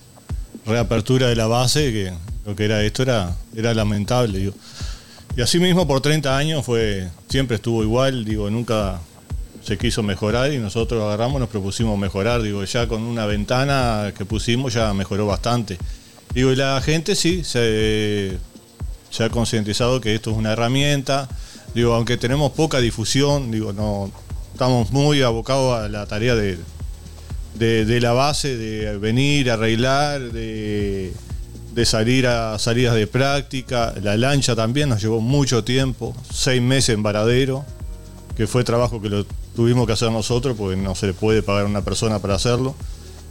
reapertura de la base, que lo que era esto era, lamentable. Y así mismo por 30 años fue, siempre estuvo igual, digo, nunca se quiso mejorar y nosotros agarramos, nos propusimos mejorar, digo, ya con una ventana que pusimos ya mejoró bastante. Digo, la gente sí se, se ha concientizado que esto es una herramienta. Digo, aunque tenemos poca difusión, digo, no estamos muy abocados a la tarea de, de, de la base, de venir, arreglar, de, de salir a salidas de práctica. La lancha también nos llevó mucho tiempo, seis meses en varadero, que fue trabajo que lo tuvimos que hacer nosotros porque no se le puede pagar a una persona para hacerlo.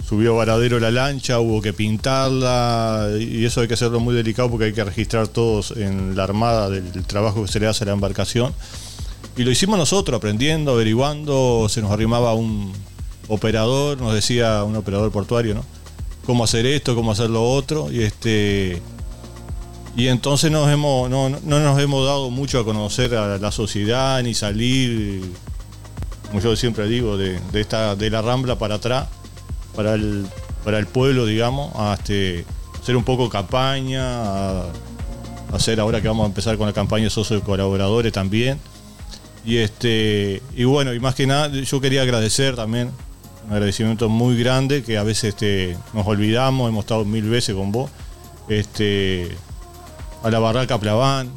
Subió a varadero la lancha, hubo que pintarla y eso hay que hacerlo muy delicado porque hay que registrar todos en la armada del trabajo que se le hace a la embarcación. Y lo hicimos nosotros, aprendiendo, averiguando, se nos arrimaba un operador, nos decía un operador portuario, ¿no? Cómo hacer esto, cómo hacer lo otro, y este. Y entonces nos hemos, no, no nos hemos dado mucho a conocer a la sociedad, ni salir, como yo siempre digo, de, de esta, de la rambla para atrás, para el, para el pueblo, digamos, a este, hacer un poco campaña, hacer ahora que vamos a empezar con la campaña de socios colaboradores también. Y este, y bueno, y más que nada, yo quería agradecer también, un agradecimiento muy grande, que a veces este, nos olvidamos, hemos estado mil veces con vos. Este, a la Barraca Plaván,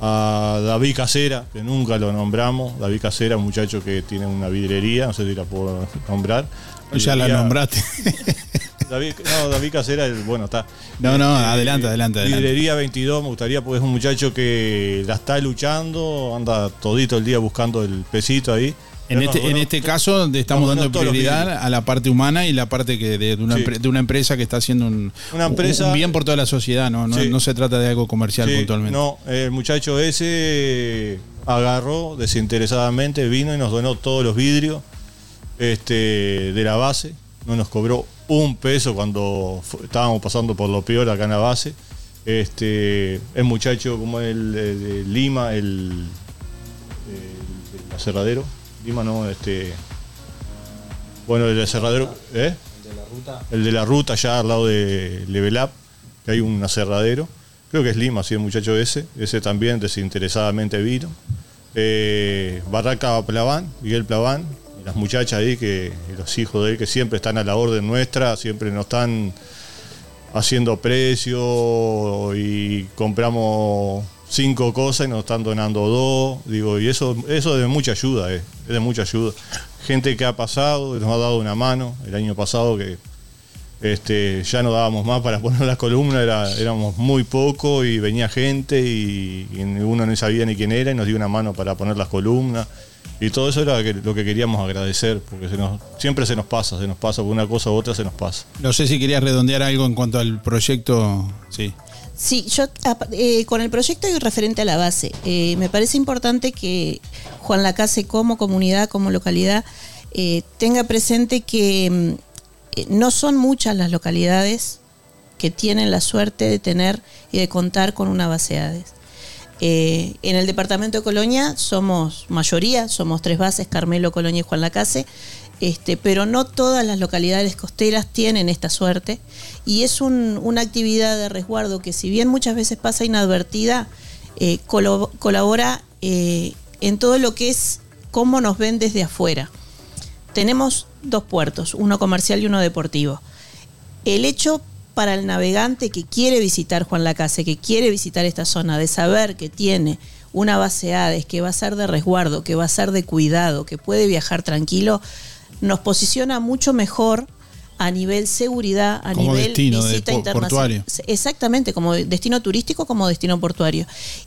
a David Casera, que nunca lo nombramos. David Casera, un muchacho que tiene una vidrería, no sé si la puedo nombrar. Ya la nombraste. David, no, David Casera, el- bueno, está. No, no, Este, adelante, adelante, adelante. Vidrería 22, me gustaría, porque es un muchacho que la está luchando, anda todito el día buscando el pesito ahí. En este, en este caso estamos dando prioridad a la parte humana y la parte que de, de una, Sí. de una empresa que está haciendo un, Una empresa- un bien por toda la sociedad, no, no, Sí. no se trata de algo comercial Sí, puntualmente. No, el muchacho ese agarró desinteresadamente, vino y nos donó todos los vidrios este, de la base. No nos cobró un peso cuando estábamos pasando por lo peor acá en la base. Este, el muchacho como el de, de Lima, el, el, el aserradero. Lima no, este. Bueno, el aserradero. ¿Eh? El de la ruta, ya al lado de Level Up. que hay un aserradero. Creo que es Lima, sí, el muchacho ese. Ese también desinteresadamente vino. Eh, Barraca Plaván, Miguel Plaván, las muchachas ahí, que, los hijos de él, que siempre están a la orden nuestra, siempre nos están haciendo precio y compramos cinco cosas y nos están donando dos. Digo, y eso, eso es de mucha ayuda, eh, es de mucha ayuda. Gente que ha pasado, nos ha dado una mano. El año pasado que este, ya no dábamos más para poner las columnas, era, éramos muy poco y venía gente y, y uno no sabía ni quién era y nos dio una mano para poner las columnas. Y todo eso era lo que queríamos agradecer, porque se nos, siempre se nos pasa, se nos pasa, por una cosa u otra se nos pasa. No sé si querías redondear algo en cuanto al proyecto. Sí. Sí, yo apa- eh, con el proyecto y referente a la base, eh, me parece importante que Juan Lacase como comunidad, como localidad, eh, tenga presente que mm, eh, no son muchas las localidades que tienen la suerte de tener y de contar con una base ADES. Eh, en el departamento de Colonia somos mayoría, somos tres bases, Carmelo, Colonia y Juan Lacase, este, pero no todas las localidades costeras tienen esta suerte y es un- una actividad de resguardo que si bien muchas veces pasa inadvertida, eh, colabora eh, en todo lo que es cómo nos ven desde afuera. Tenemos dos puertos, uno comercial y uno deportivo. El hecho para el navegante que quiere visitar Juan Lacase, que quiere visitar esta zona, de saber que tiene una base ADES, que va a ser de resguardo, que va a ser de cuidado, que puede viajar tranquilo, nos posiciona mucho mejor a nivel seguridad, a Como nivel destino visita internacional. portuario. Exactamente, como destino turístico, como destino portuario.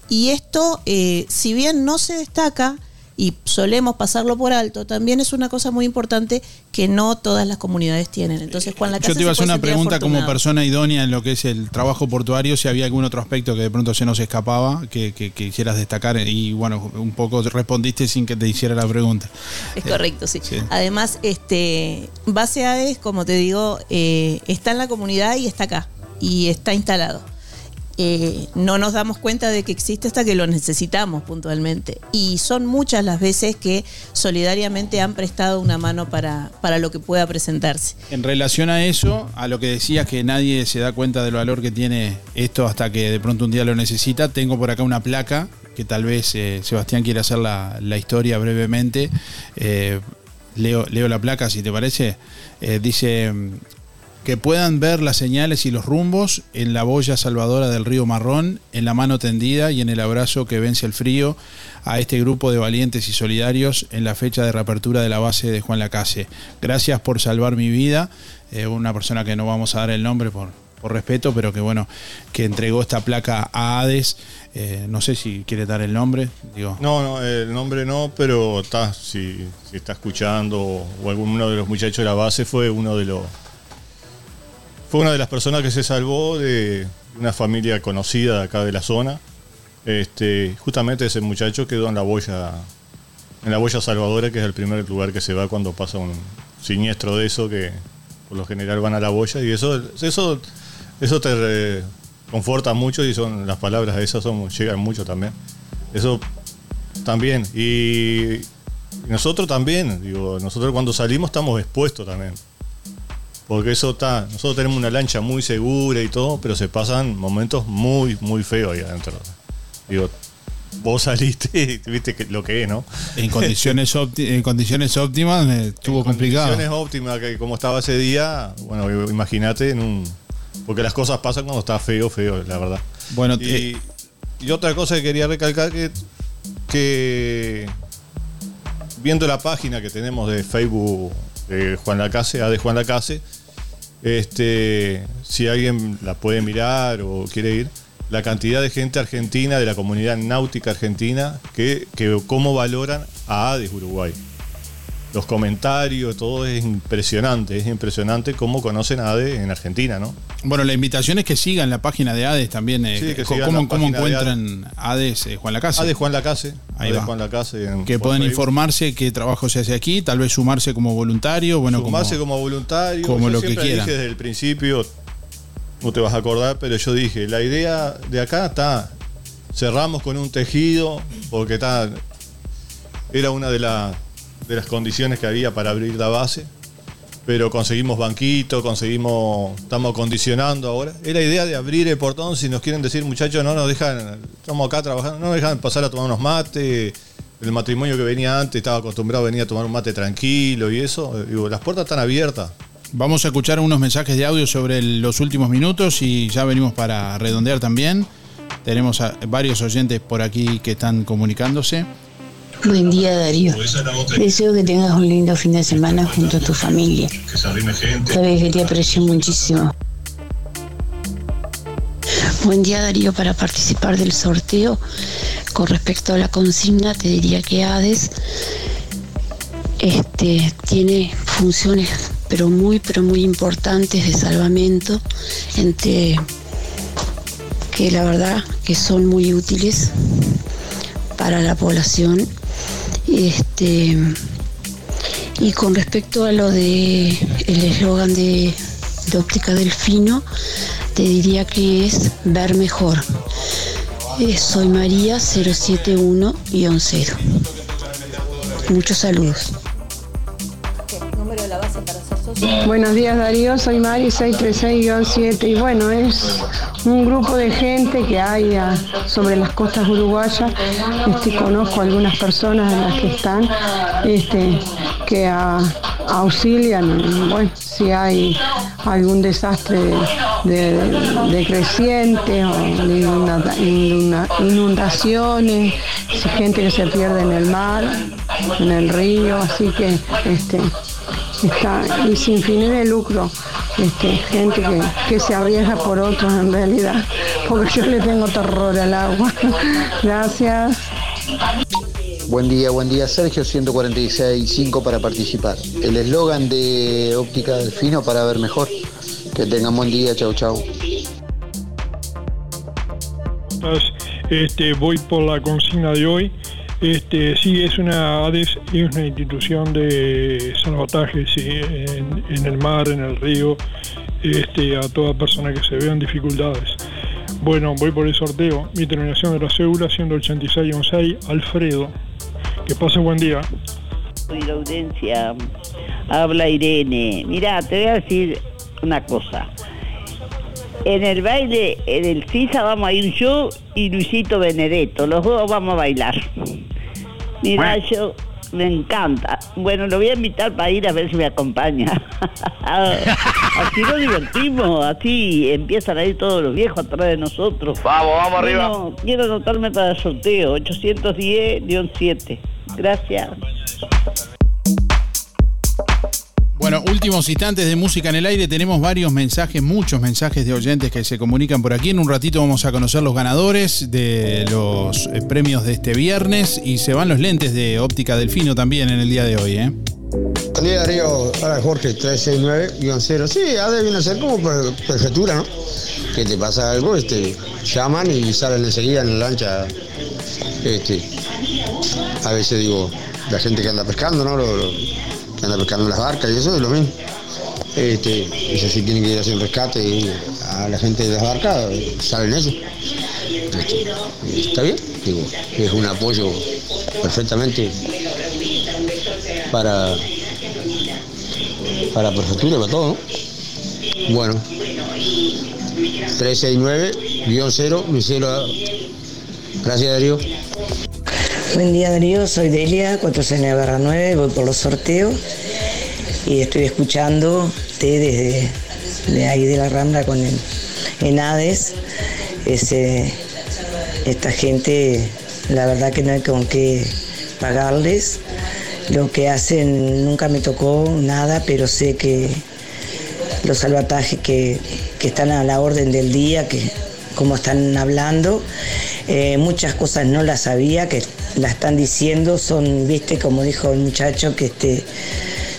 Y esto, eh, si bien no se destaca y solemos pasarlo por alto, también es una cosa muy importante que no todas las comunidades tienen. Entonces, Juan Lacase Yo te iba a hacer una pregunta como persona idónea en lo que es el trabajo portuario, si había algún otro aspecto que de pronto se nos escapaba, que, que- que quisieras destacar y bueno, un poco respondiste sin que te hiciera la pregunta. Es Eh, correcto, sí. sí. Además, este Base ADES, como te digo, eh, está en la comunidad y está acá. Y está instalado. Eh, no nos damos cuenta de que existe hasta que lo necesitamos puntualmente. Y son muchas las veces que solidariamente han prestado una mano para, para lo que pueda presentarse. En relación a eso, a lo que decías que nadie se da cuenta del valor que tiene esto hasta que de pronto un día lo necesita, tengo por acá una placa que tal vez eh, Sebastián quiere hacer la, la historia brevemente. Eh, leo, leo la placa si te parece. Dice que puedan ver las señales y los rumbos en la boya salvadora del río Marrón, en la mano tendida y en el abrazo que vence el frío a este grupo de valientes y solidarios en la fecha de reapertura de la base de Juan Lacase. Gracias por salvar mi vida. Eh, una persona que no vamos a dar el nombre por, por respeto, pero que bueno, que entregó esta placa a Hades. Eh, no sé si quiere dar el nombre. Digo, No, no, el nombre no, pero está, si, si está escuchando o alguno de los muchachos de la base fue uno de los fue una de las personas que se salvó de una familia conocida de acá de la zona. Este, justamente ese muchacho quedó en la boya en la boya salvadora, que es el primer lugar que se va cuando pasa un siniestro de eso que por lo general van a la boya y eso eso eso te re- conforta mucho y son las palabras esas son llegan mucho también. Eso también. Y nosotros también, digo, nosotros cuando salimos estamos expuestos también. Porque eso está, nosotros tenemos una lancha muy segura y todo, pero se pasan momentos muy, muy feos ahí adentro. Digo, vos saliste y viste que, lo que es, ¿no? en condiciones, en condiciones óptimas eh, estuvo complicado. Condiciones óptimas, que como estaba ese día, bueno, imagínate en un... Porque las cosas pasan cuando está feo, feo, la verdad. Bueno, y, y otra cosa que quería recalcar que, que viendo la página que tenemos de Facebook de Juan Lacase, A de Juan Lacase, este, si alguien la puede mirar o quiere ir, la cantidad de gente argentina, de la comunidad náutica argentina, que, que cómo valoran a Hades Uruguay. Los comentarios, todo es impresionante, es impresionante cómo conocen a Hades en Argentina, ¿no? Bueno, la invitación es que sigan la página de Hades también. eh, Sí, que ¿Cómo, la cómo de encuentran Hades eh, Juan Lacase? Hades Juan Lacase. Ahí Hades va. Juan Lacase en- que pueden informarse qué trabajo se hace aquí, tal vez sumarse como voluntario, bueno, Sumarse como, como, voluntario. como Yo lo que quieran. dije desde el principio, no te vas a acordar, pero yo dije, la idea de acá está, cerramos con un tejido, porque está, era una de, la- de las condiciones que había para abrir la base. pero conseguimos banquito, conseguimos, estamos acondicionando ahora. Es la idea de abrir el portón si nos quieren decir, muchachos, no nos dejan, estamos acá trabajando, no nos dejan pasar a tomar unos mates. El matrimonio que venía antes estaba acostumbrado a venir a tomar un mate tranquilo y eso. Digo, las puertas están abiertas. Vamos a escuchar unos mensajes de audio sobre los últimos minutos y ya venimos para redondear también. Tenemos a varios oyentes por aquí que están comunicándose. Buen día Darío. Deseo que tengas un lindo fin de semana junto a tu familia. Sabes que te aprecio muchísimo. Buen día Darío para participar del sorteo. Con respecto a la consigna, te diría que Hades este, tiene funciones pero muy pero muy importantes de salvamento entre que la verdad que son muy útiles para la población este y con respecto a lo de el eslogan de, de óptica delfino te diría que es ver mejor. Eh, soy María 071-0 muchos saludos Buenos días Darío, soy Mari 636-7 y bueno, es un grupo de gente que hay ah, sobre las costas uruguayas. Este, conozco algunas personas de las que están este, que ah, auxilian, si hay algún desastre de, o inunda- inunda- inundaciones, gente que se pierde en el mar, en el río, así que este, está y sin fines de lucro este, gente que, que se arriesga por otros en realidad porque yo le tengo terror al agua gracias Buen día, buen día. Sergio 146.5 para participar. El eslogan de Óptica Delfino para ver mejor. Que tengan buen día. Chau, chau. Este, voy por la consigna de hoy. Este, sí, es una ADES, es una institución de salvataje sí, en, el mar, en el río, este, a toda persona que se vea en dificultades. Bueno, voy por el sorteo. Mi terminación de la cédula 18616, Alfredo. Que pase buen día. La audiencia. Habla Irene. Mira, te voy a decir una cosa. En el baile, en el CISA vamos a ir yo y Luisito Benedetto. Los dos vamos a bailar. Mira, yo me encanta. Bueno, lo voy a invitar para ir a ver si me acompaña. así nos divertimos, así empiezan a ir todos los viejos atrás de nosotros. Vamos, vamos arriba. Bueno, quiero anotarme para el sorteo, 810-7. Gracias. Bueno, últimos instantes de música en el aire. Tenemos varios mensajes, muchos mensajes de oyentes que se comunican por aquí. En un ratito vamos a conocer los ganadores de los eh, premios de este viernes y se van los lentes de óptica delfino también en el día de hoy. ¿eh? Buen día Darío, ahora Jorge 369-0. Sí, ha de viene a ser como pre- prefectura, ¿no? Que te pasa algo, este, llaman y salen enseguida en la lancha. Este, a veces digo, la gente que anda pescando, ¿no? Que anda pescando en las barcas y eso es lo mismo. Este, ellos sí tienen que ir a hacer un rescate a la gente de las barcas salen ellos. Este, está bien, digo, es un apoyo perfectamente para para prefectura, para todo, ¿no? Bueno, 369-0, mi. Gracias, Darío. Buen día Darío, soy Delia, 469 voy por los sorteos y estoy escuchando desde de ahí de la Rambla con el, en Hades. Esta gente, la verdad que no hay con qué pagarles. Lo que hacen nunca me tocó nada, pero sé que los salvatajes que, que están a la orden del día, que como están hablando, eh, muchas cosas no las sabía, que la están diciendo, son, viste, como dijo el muchacho, que este,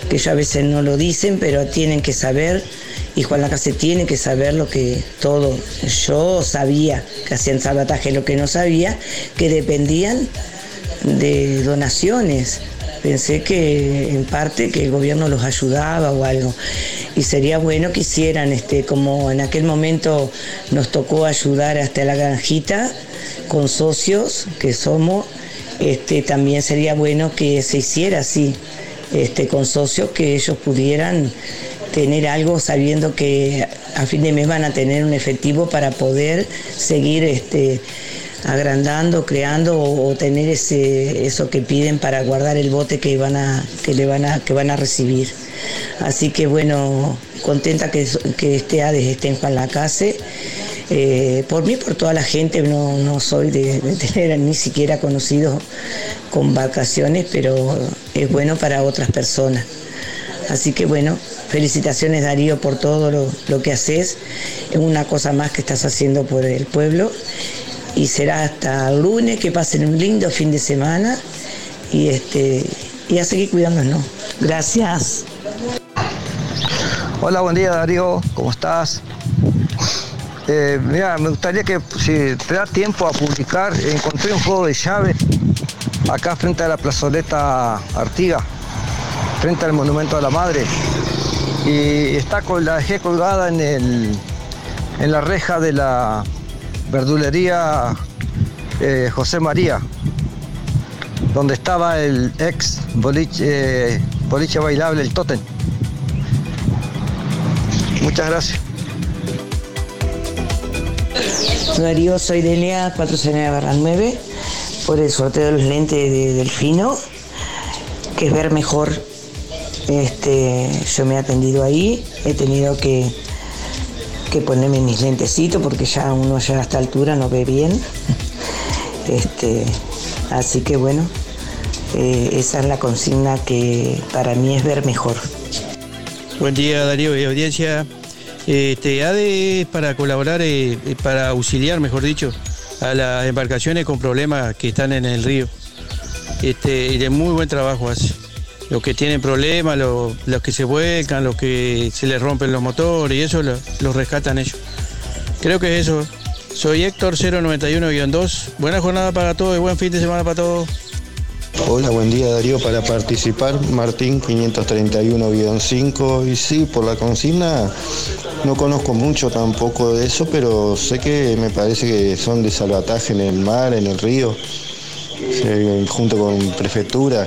que ellos a veces no lo dicen, pero tienen que saber, y Juan Lacase tiene que saber lo que todo. Yo sabía que hacían salvataje, lo que no sabía, que dependían de donaciones. Pensé que en parte que el gobierno los ayudaba o algo. Y sería bueno que hicieran, este, como en aquel momento nos tocó ayudar hasta la granjita con socios que somos, este, también sería bueno que se hiciera así. este, con socios que ellos pudieran tener algo sabiendo que a fin de mes van a tener un efectivo para poder seguir este, agrandando, creando o, tener ese, eso que piden para guardar el bote que van a, que le van a, que van a recibir. Así que bueno, contenta que, que este ADES esté en Juan Lacase. Eh, por mí, por toda la gente, no, no soy de, tener ni siquiera conocidos con vacaciones, pero es bueno para otras personas. Así que bueno, felicitaciones Darío por todo lo, lo que haces. Es una cosa más que estás haciendo por el pueblo. Y será hasta el lunes que pasen un lindo fin de semana y, este, y a seguir cuidándonos. Gracias. Hola, buen día Darío, ¿cómo estás? Eh, mira, me gustaría que si te da tiempo a publicar, encontré un juego de llave acá frente a la plazoleta Artiga, frente al Monumento a la Madre. Y está con la dejé colgada en, el, en la reja de la verdulería eh, José María, donde estaba el ex boliche, eh, boliche bailable, el Totem. Muchas gracias. Darío, soy Delia, 409 barra 9, por el sorteo de los lentes de Delfino, que es ver mejor. Este, yo me he atendido ahí, he tenido que, que ponerme mis lentecitos porque ya uno ya a esta altura no ve bien. Este, así que bueno, eh, esa es la consigna que para mí es ver mejor. Buen día Darío y audiencia. Este, ADE es para colaborar, eh, eh, para auxiliar, mejor dicho, a las embarcaciones con problemas que están en el río. Este, y de muy buen trabajo hace. Los que tienen problemas, los, los que se vuelcan, los que se les rompen los motores y eso lo- los rescatan ellos. Creo que es eso. Soy Héctor 091-2. Buena jornada para todos y buen fin de semana para todos. Hola, buen día Darío. Para participar, Martín 531-5. Y sí, por la consigna no conozco mucho tampoco de eso, pero sé que me parece que son de salvataje en el mar, en el río, eh, junto con prefectura.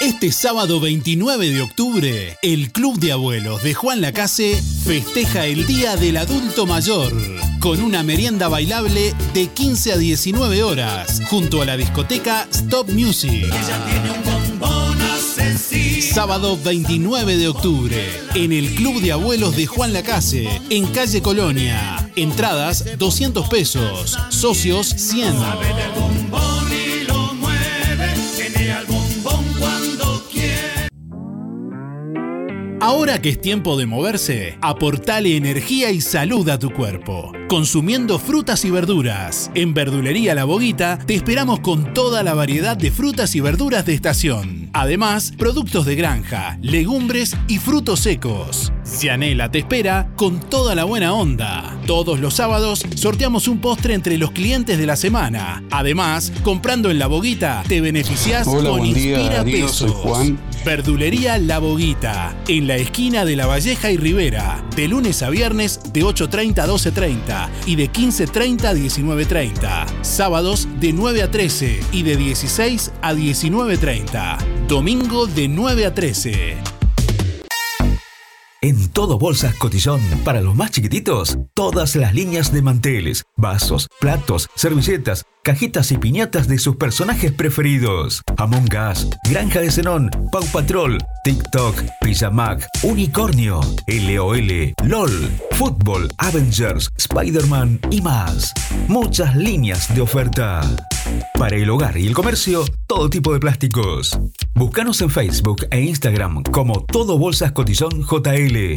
Este sábado 29 de octubre, el Club de Abuelos de Juan Lacase festeja el Día del Adulto Mayor con una merienda bailable de 15 a 19 horas junto a la discoteca Stop Music. Sábado 29 de octubre, en el Club de Abuelos de Juan Lacase, en calle Colonia. Entradas 200 pesos, socios 100. Ahora que es tiempo de moverse, aportale energía y salud a tu cuerpo. Consumiendo frutas y verduras. En Verdulería La Boguita te esperamos con toda la variedad de frutas y verduras de estación. Además, productos de granja, legumbres y frutos secos. Cianela te espera con toda la buena onda. Todos los sábados sorteamos un postre entre los clientes de la semana. Además, comprando en La Boguita te beneficias Hola, con día, Inspira Darío, Pesos. soy Juan. Verdulería La Boguita, en la esquina de La Valleja y Rivera, de lunes a viernes de 8.30 a 12.30 y de 15.30 a 19.30. Sábados de 9 a 13 y de 16 a 19.30. Domingo de 9 a 13. En todo Bolsas Cotillón, para los más chiquititos, todas las líneas de manteles, vasos, platos, servilletas, cajitas y piñatas de sus personajes preferidos. Among Us, Granja de Zenón, Pau Patrol, TikTok, Pijamac, Unicornio, LOL, LOL, Fútbol, Avengers, Spider-Man y más. Muchas líneas de oferta. Para el hogar y el comercio, todo tipo de plásticos. Búscanos en Facebook e Instagram como Todo Bolsas Cotillón JL.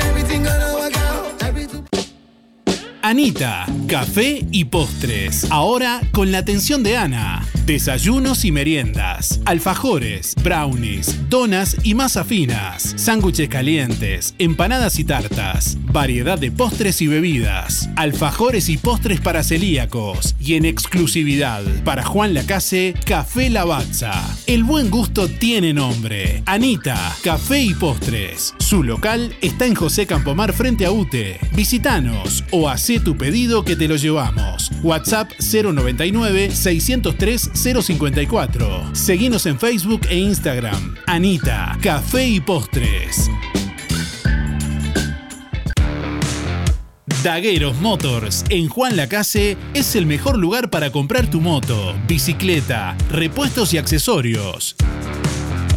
everything Anita, café y postres. Ahora con la atención de Ana. Desayunos y meriendas, alfajores, brownies, donas y masas finas, sándwiches calientes, empanadas y tartas, variedad de postres y bebidas, alfajores y postres para celíacos y en exclusividad para Juan Lacase, Café Lavazza. El buen gusto tiene nombre. Anita, Café y Postres. Su local está en José Campomar frente a UTE. Visítanos o hacé tu pedido que te lo llevamos. WhatsApp 099 603 054. Seguinos en Facebook e Instagram. Anita, Café y Postres. Dagueros Motors en Juan Lacase es el mejor lugar para comprar tu moto, bicicleta, repuestos y accesorios.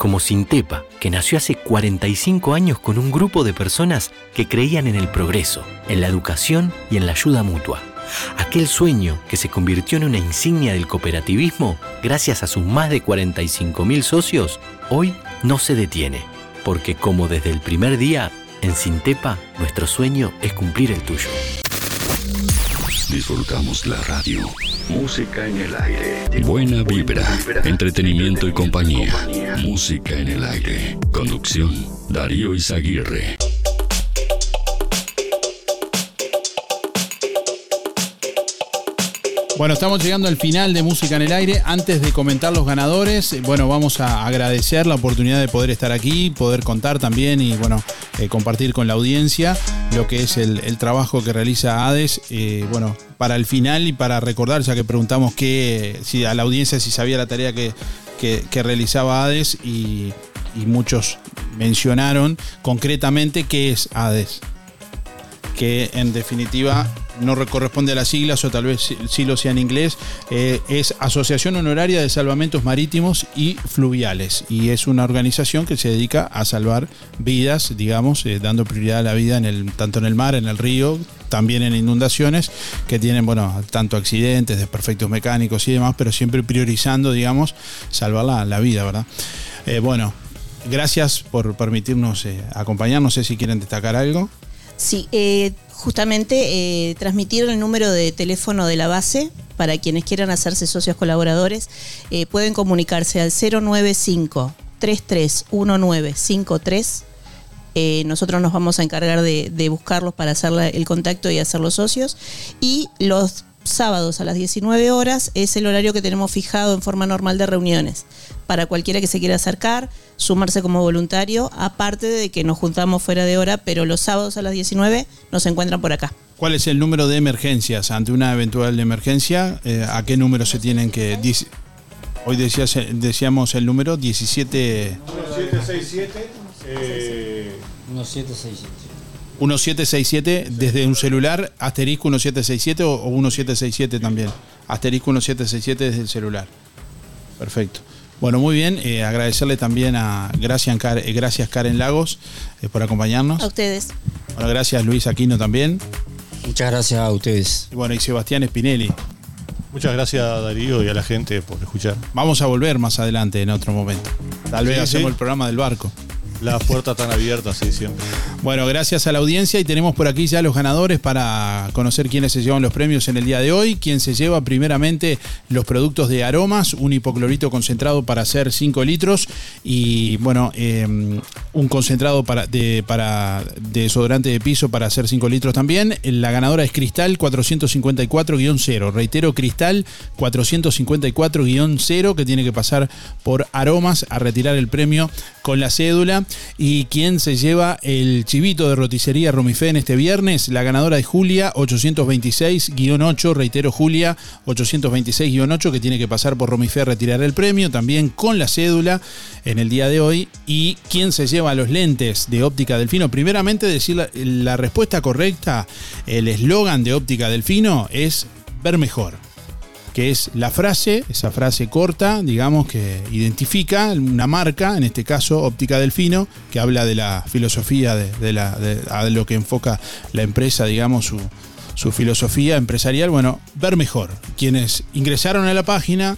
como Sintepa, que nació hace 45 años con un grupo de personas que creían en el progreso, en la educación y en la ayuda mutua. Aquel sueño que se convirtió en una insignia del cooperativismo gracias a sus más de 45.000 socios, hoy no se detiene, porque como desde el primer día, en Sintepa, nuestro sueño es cumplir el tuyo. Disfrutamos la radio. Música en el aire. Buena vibra. Entretenimiento y compañía. Música en el aire. Conducción. Darío Izaguirre. Bueno, estamos llegando al final de Música en el Aire. Antes de comentar los ganadores, eh, bueno, vamos a agradecer la oportunidad de poder estar aquí, poder contar también y, bueno, eh, compartir con la audiencia lo que es el, trabajo que realiza ADES. eh, bueno, para el final y para recordar, ya que preguntamos que, si a la audiencia si sabía la tarea que, que- realizaba ADES y, y muchos mencionaron concretamente qué es ADES que en definitiva no re- corresponde a las siglas o tal vez sí lo sea en inglés, eh, es Asociación Honoraria de Salvamentos Marítimos y Fluviales y es una organización que se dedica a salvar vidas, digamos, eh, dando prioridad a la vida en el, tanto en el mar, en el río, también en inundaciones que tienen, bueno, tanto accidentes, desperfectos mecánicos y demás, pero siempre priorizando, digamos, salvar la, la vida, ¿verdad? Eh, bueno, gracias por permitirnos eh, acompañar, no sé si quieren destacar algo. Sí, eh, justamente eh, transmitir el número de teléfono de la base para quienes quieran hacerse socios colaboradores. eh, pueden comunicarse al 095 331953. Eh, nosotros nos vamos a encargar de, buscarlos para hacer el contacto y hacerlos socios. Y los sábados a las 19 horas es el horario que tenemos fijado en forma normal de reuniones. Para cualquiera que se quiera acercar, sumarse como voluntario, aparte de que nos juntamos fuera de hora, pero los sábados a las 19 nos encuentran por acá. ¿Cuál es el número de emergencias ante una eventual emergencia? Eh, ¿A qué número se tienen que...? Hoy decías, decíamos el número 17... 767. Eh, 1767. 1767 desde un celular, asterisco 1767 o, o 1767 también. Asterisco 1767 desde el celular. Perfecto. Bueno, muy bien. eh, agradecerle también a gracias, Car- eh, gracias Karen Lagos eh, por acompañarnos. A ustedes. Bueno, gracias Luis Aquino también. Muchas gracias a ustedes. Y bueno, y Sebastián Spinelli. Muchas gracias a Darío y a la gente por escuchar. Vamos a volver más adelante en otro momento. Tal vez Sí, hacemos sí. el programa del barco. Las puertas están abiertas, sí, siempre. Bueno, gracias a la audiencia y tenemos por aquí ya los ganadores para conocer quiénes se llevan los premios en el día de hoy. Quien se lleva primeramente los productos de aromas, un hipoclorito concentrado para hacer 5 litros y bueno, eh, un concentrado para, de, para desodorante de piso para hacer 5 litros también. La ganadora es Cristal 454-0. Reitero, Cristal 454-0 que tiene que pasar por aromas a retirar el premio con la cédula. Y quien se lleva el chivito de roticería Romifé en este viernes, la ganadora es Julia 826-8. Reitero, Julia 826-8 que tiene que pasar por Romifé a retirar el premio también con la cédula en el día de hoy. Y quien se lleva los lentes de óptica delfino, primeramente decir la respuesta correcta, el eslogan de óptica delfino es ver mejor que es la frase, esa frase corta, digamos, que identifica una marca, en este caso Óptica Delfino, que habla de la filosofía, de, de a lo que enfoca la empresa, digamos, su, su filosofía empresarial. Bueno, ver mejor. Quienes ingresaron a la página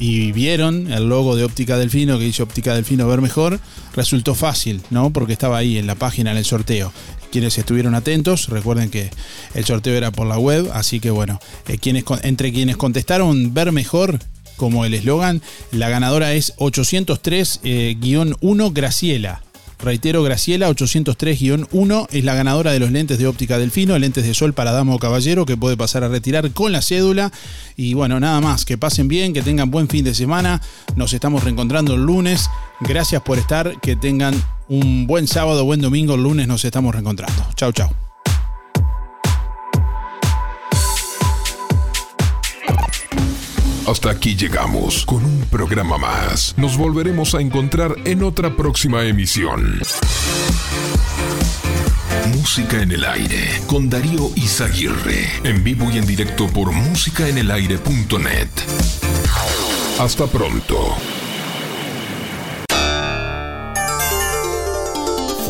y vieron el logo de Óptica Delfino que dice Óptica Delfino ver mejor, resultó fácil, ¿no? Porque estaba ahí en la página en el sorteo. Quienes estuvieron atentos, recuerden que el sorteo era por la web, así que bueno, eh, entre quienes contestaron ver mejor, como el eslogan, la ganadora es 803-1 eh, Graciela. Reitero, Graciela 803-1 es la ganadora de los lentes de óptica delfino, lentes de sol para dama o caballero que puede pasar a retirar con la cédula. Y bueno, nada más, que pasen bien, que tengan buen fin de semana. Nos estamos reencontrando el lunes. Gracias por estar, que tengan un buen sábado, buen domingo. Lunes nos estamos reencontrando. Chau, chau. Hasta aquí llegamos con un programa más. Nos volveremos a encontrar en otra próxima emisión. Música en el aire con Darío Izaguirre. En vivo y en directo por músicaenelaire.net. Hasta pronto.